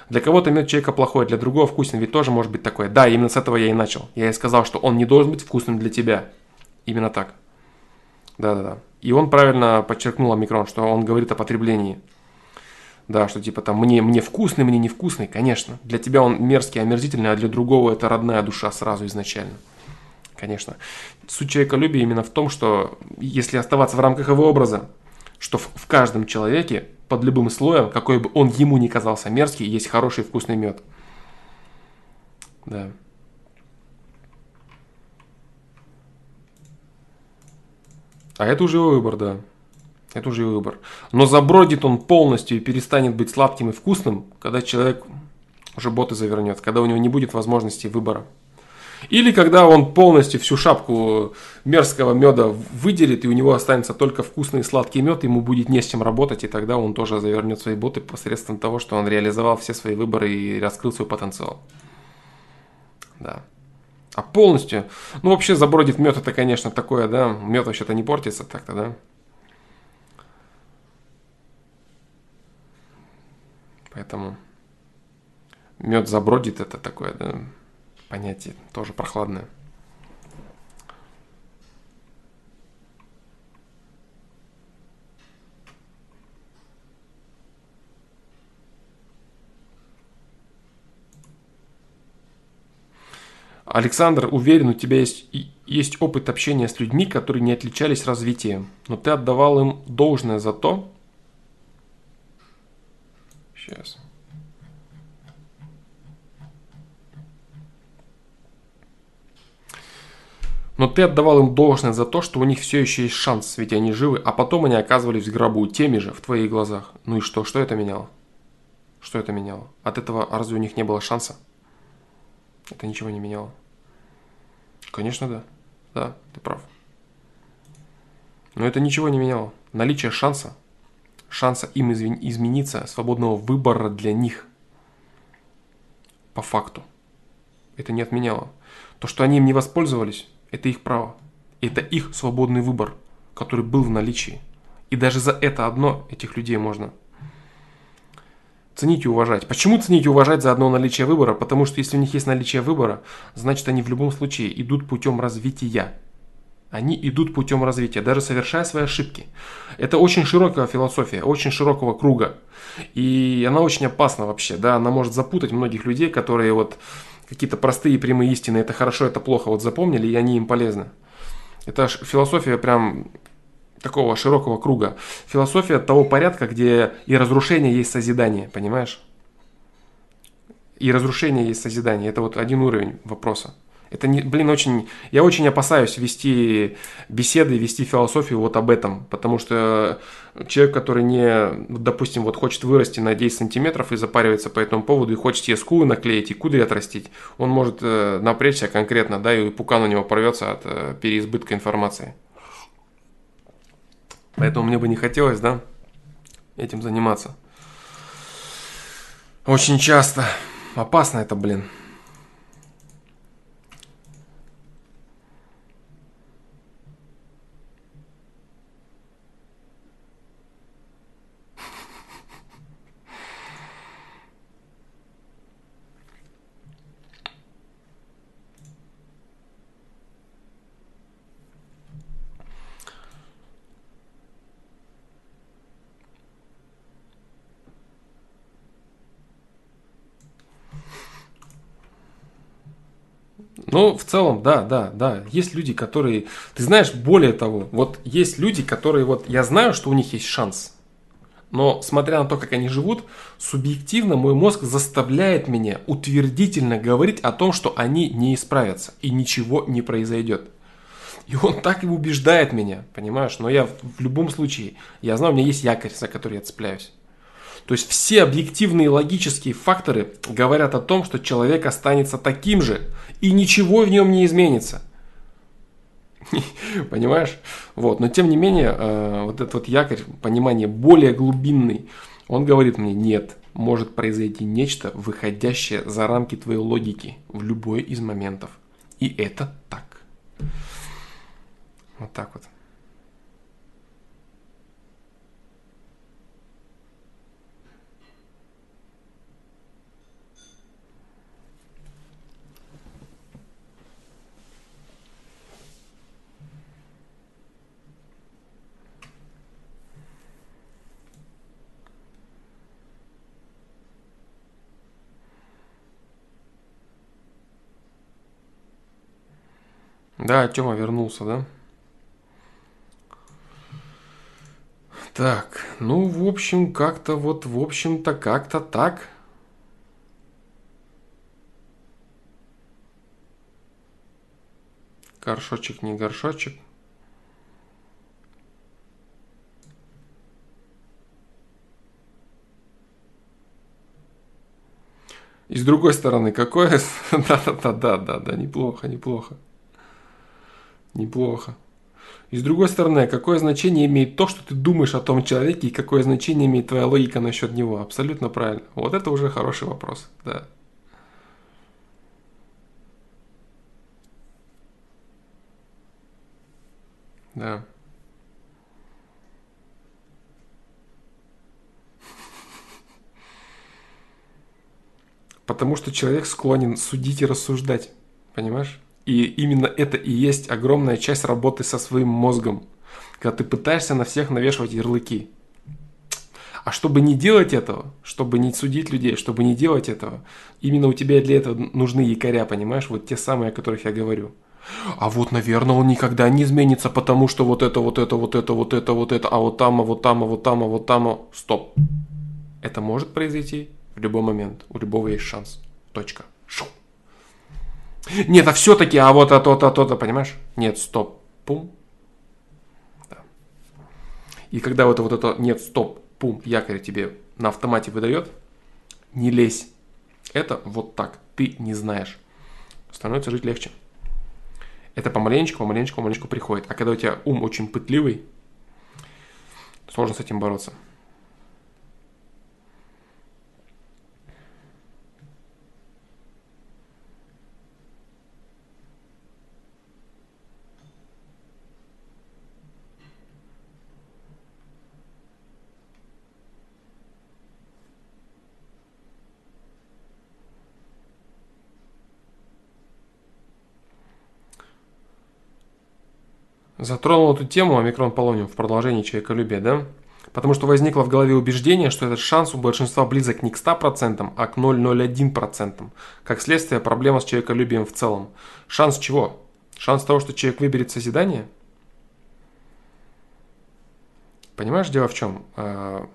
Speaker 1: Для кого-то мед человека плохой, для другого вкусный, ведь тоже может быть такое. Да, именно с этого я и начал. Я и сказал, что он не должен быть вкусным для тебя. Именно так. Да-да-да. И он правильно подчеркнул омикрон, что он говорит о потреблении. Да, что типа там мне, мне вкусный, мне невкусный, конечно. Для тебя он мерзкий, омерзительный, а для другого это родная душа сразу изначально конечно. Суть человеколюбия именно в том, что если оставаться в рамках его образа, что в, в каждом человеке, под любым слоем, какой бы он ему ни казался мерзкий, есть хороший вкусный мед. Да. А это уже выбор, да. Это уже выбор. Но забродит он полностью и перестанет быть сладким и вкусным, когда человек уже боты завернет, когда у него не будет возможности выбора. Или когда он полностью всю шапку мерзкого меда выделит, и у него останется только вкусный сладкий мед, ему будет не с чем работать, и тогда он тоже завернет свои боты посредством того, что он реализовал все свои выборы и раскрыл свой потенциал. Да. А полностью, ну вообще забродит мед это, конечно, такое, да, мед вообще-то не портится так-то, да. Поэтому мед забродит, это такое, да, понятие тоже прохладное. Александр, уверен, у тебя есть, есть опыт общения с людьми, которые не отличались развитием, но ты отдавал им должное за то, Сейчас. Но ты отдавал им должное за то, что у них все еще есть шанс, ведь они живы, а потом они оказывались в гробу теми же, в твоих глазах. Ну и что? Что это меняло? Что это меняло? От этого разве у них не было шанса? Это ничего не меняло. Конечно, да. Да, ты прав. Но это ничего не меняло. Наличие шанса шанса им измениться, свободного выбора для них. По факту. Это не отменяло. То, что они им не воспользовались, это их право. Это их свободный выбор, который был в наличии. И даже за это одно этих людей можно ценить и уважать. Почему ценить и уважать за одно наличие выбора? Потому что если у них есть наличие выбора, значит они в любом случае идут путем развития они идут путем развития, даже совершая свои ошибки. Это очень широкая философия, очень широкого круга. И она очень опасна вообще, да, она может запутать многих людей, которые вот какие-то простые прямые истины, это хорошо, это плохо, вот запомнили, и они им полезны. Это философия прям такого широкого круга. Философия того порядка, где и разрушение есть созидание, понимаешь? И разрушение есть созидание. Это вот один уровень вопроса. Это, не, блин, очень... Я очень опасаюсь вести беседы, вести философию вот об этом, потому что человек, который не, допустим, вот хочет вырасти на 10 сантиметров и запаривается по этому поводу, и хочет себе скулы наклеить и кудри отрастить, он может э, напрячься конкретно, да, и пукан у него порвется от э, переизбытка информации. Поэтому мне бы не хотелось, да, этим заниматься. Очень часто. Опасно это, блин. Ну, в целом, да, да, да. Есть люди, которые... Ты знаешь, более того, вот есть люди, которые вот... Я знаю, что у них есть шанс. Но, смотря на то, как они живут, субъективно мой мозг заставляет меня утвердительно говорить о том, что они не исправятся и ничего не произойдет. И он так и убеждает меня, понимаешь? Но я в любом случае, я знаю, у меня есть якорь, за который я цепляюсь. То есть все объективные логические факторы говорят о том, что человек останется таким же, и ничего в нем не изменится. (laughs) Понимаешь? Вот. Но тем не менее, э, вот этот вот якорь, понимание более глубинный, он говорит мне, нет, может произойти нечто, выходящее за рамки твоей логики в любой из моментов. И это так. Вот так вот. Да, Тёма вернулся, да? Так, ну, в общем, как-то вот, в общем-то, как-то так. Горшочек, не горшочек. с другой стороны, какое... (laughs) Да-да-да-да-да, неплохо, неплохо. Неплохо. И с другой стороны, какое значение имеет то, что ты думаешь о том человеке, и какое значение имеет твоя логика насчет него? Абсолютно правильно. Вот это уже хороший вопрос, да. Да. Потому что человек склонен судить и рассуждать. Понимаешь? И именно это и есть огромная часть работы со своим мозгом. Когда ты пытаешься на всех навешивать ярлыки. А чтобы не делать этого, чтобы не судить людей, чтобы не делать этого, именно у тебя для этого нужны якоря, понимаешь? Вот те самые, о которых я говорю. А вот, наверное, он никогда не изменится, потому что вот это, вот это, вот это, вот это, вот это, а вот там, а вот там, а вот там, а вот там, а... Стоп. Это может произойти в любой момент. У любого есть шанс. Точка. Шоу. Нет, а все-таки, а вот а то-то, то-то, понимаешь? Нет, стоп, пум. Да. И когда вот, вот это нет, стоп, пум, якорь тебе на автомате выдает, не лезь. Это вот так, ты не знаешь. Становится жить легче. Это помаленечку, помаленечку, помаленечку приходит. А когда у тебя ум очень пытливый, сложно с этим бороться. Затронул эту тему омикрон полониум в продолжении человеколюбия, да? Потому что возникло в голове убеждение, что этот шанс у большинства близок не к 100%, а к 0,01%. Как следствие, проблема с человеколюбием в целом. Шанс чего? Шанс того, что человек выберет созидание? Понимаешь, дело в чем? А,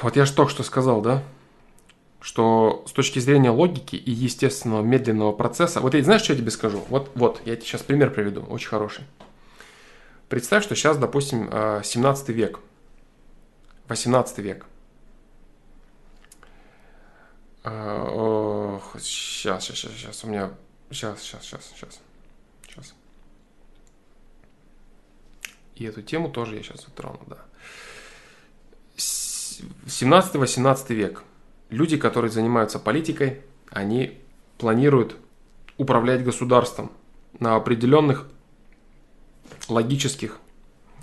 Speaker 1: вот я же только что сказал, да? Что с точки зрения логики и естественного медленного процесса, вот я знаешь, что я тебе скажу? Вот, вот, я тебе сейчас пример приведу, очень хороший. Представь, что сейчас, допустим, 17 э, век, 18 век. Сейчас, сейчас, сейчас, сейчас, у меня, сейчас, сейчас, сейчас, сейчас, сейчас. И эту тему тоже я сейчас затрону, да. 17-18 век – люди, которые занимаются политикой, они планируют управлять государством на определенных логических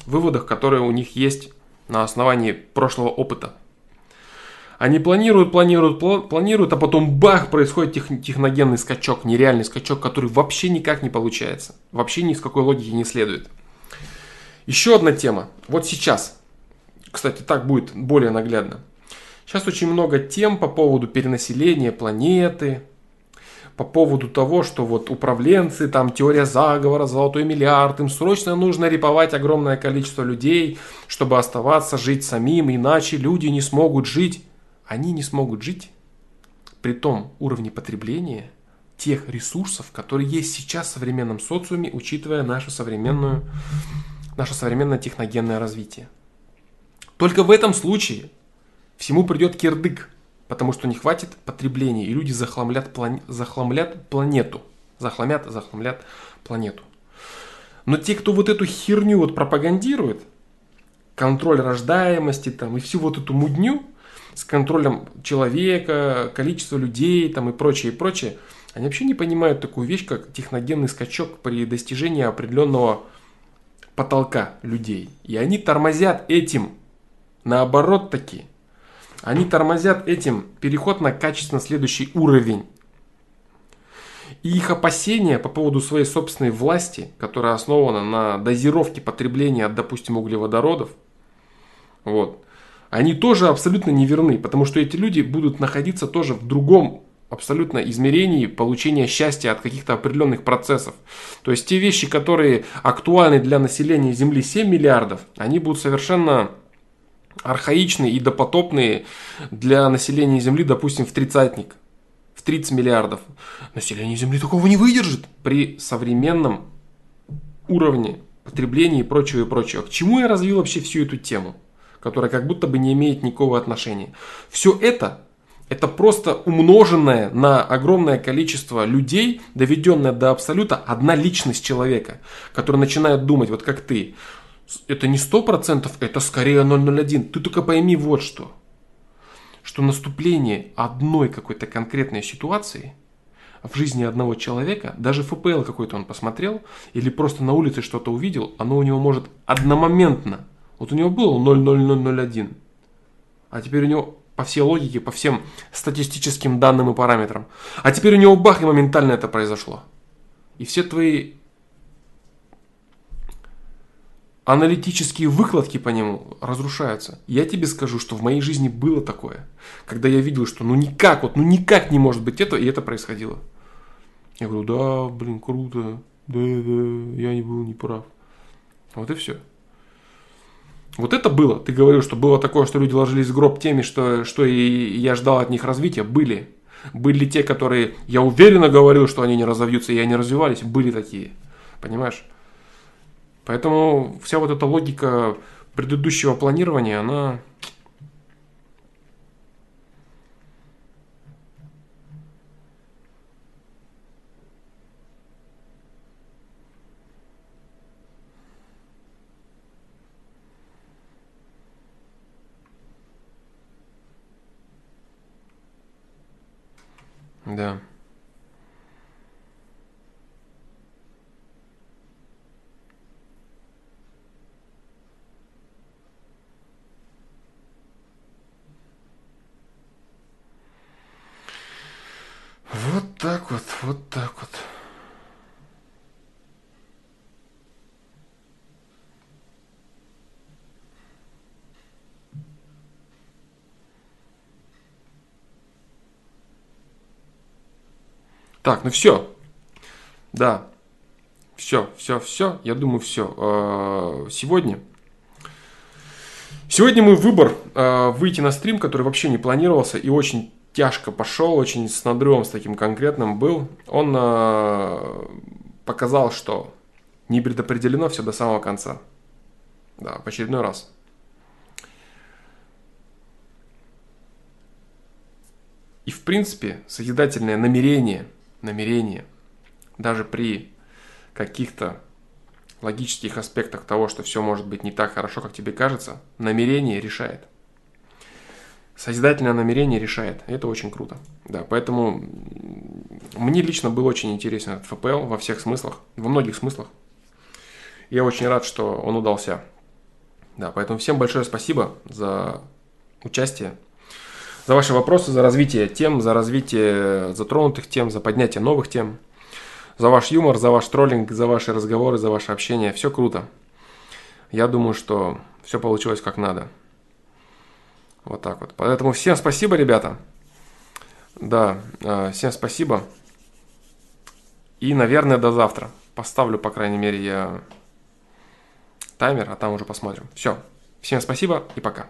Speaker 1: выводах, которые у них есть на основании прошлого опыта. Они планируют, планируют, планируют, а потом бах, происходит тех, техногенный скачок, нереальный скачок, который вообще никак не получается. Вообще ни с какой логики не следует. Еще одна тема. Вот сейчас. Кстати, так будет более наглядно. Сейчас очень много тем по поводу перенаселения планеты, по поводу того, что вот управленцы, там теория заговора, золотой миллиард, им срочно нужно реповать огромное количество людей, чтобы оставаться, жить самим, иначе люди не смогут жить. Они не смогут жить при том уровне потребления тех ресурсов, которые есть сейчас в современном социуме, учитывая нашу современную, наше современное техногенное развитие. Только в этом случае всему придет кирдык, потому что не хватит потребления, и люди захламлят, плане, захламлят планету. Захламят, захламлят планету. Но те, кто вот эту херню вот пропагандирует, контроль рождаемости там, и всю вот эту мудню с контролем человека, количества людей там, и прочее, и прочее, они вообще не понимают такую вещь, как техногенный скачок при достижении определенного потолка людей. И они тормозят этим. Наоборот таки. Они тормозят этим переход на качественно следующий уровень. И их опасения по поводу своей собственной власти, которая основана на дозировке потребления, допустим, углеводородов, вот, они тоже абсолютно неверны, потому что эти люди будут находиться тоже в другом абсолютно измерении получения счастья от каких-то определенных процессов. То есть те вещи, которые актуальны для населения Земли 7 миллиардов, они будут совершенно архаичные и допотопные для населения Земли, допустим, в тридцатник, в 30 миллиардов. Население Земли такого не выдержит при современном уровне потребления и прочего и прочего. К чему я развил вообще всю эту тему, которая как будто бы не имеет никакого отношения? Все это, Это просто умноженное на огромное количество людей, доведенное до абсолюта, одна личность человека, который начинает думать, вот как ты. Это не сто процентов, это скорее 001. Ты только пойми вот что. Что наступление одной какой-то конкретной ситуации в жизни одного человека, даже ФПЛ какой-то он посмотрел, или просто на улице что-то увидел, оно у него может одномоментно. Вот у него было 00001, а теперь у него по всей логике, по всем статистическим данным и параметрам. А теперь у него бах, и моментально это произошло. И все твои аналитические выкладки по нему разрушаются. Я тебе скажу, что в моей жизни было такое, когда я видел, что ну никак, вот ну никак не может быть это, и это происходило. Я говорю, да, блин, круто, да, да, я не был неправ. Вот и все. Вот это было. Ты говорил, что было такое, что люди ложились в гроб теми, что, что и я ждал от них развития. Были. Были те, которые, я уверенно говорил, что они не разовьются, и они развивались. Были такие. Понимаешь? Поэтому вся вот эта логика предыдущего планирования, она Да. Вот так вот, вот так вот. Так, ну все. Да. Все, все, все. Я думаю, все. А, сегодня. Сегодня мой выбор а, выйти на стрим, который вообще не планировался и очень тяжко пошел, очень с надрывом, с таким конкретным был. Он а, показал, что не предопределено все до самого конца. Да, в очередной раз. И в принципе, созидательное намерение – намерение, даже при каких-то логических аспектах того, что все может быть не так хорошо, как тебе кажется, намерение решает. Созидательное намерение решает. Это очень круто. Да, поэтому мне лично был очень интересен этот ФПЛ во всех смыслах, во многих смыслах. Я очень рад, что он удался. Да, поэтому всем большое спасибо за участие за ваши вопросы, за развитие тем, за развитие затронутых тем, за поднятие новых тем, за ваш юмор, за ваш троллинг, за ваши разговоры, за ваше общение. Все круто. Я думаю, что все получилось как надо. Вот так вот. Поэтому всем спасибо, ребята. Да, э, всем спасибо. И, наверное, до завтра. Поставлю, по крайней мере, я таймер, а там уже посмотрим. Все. Всем спасибо и пока.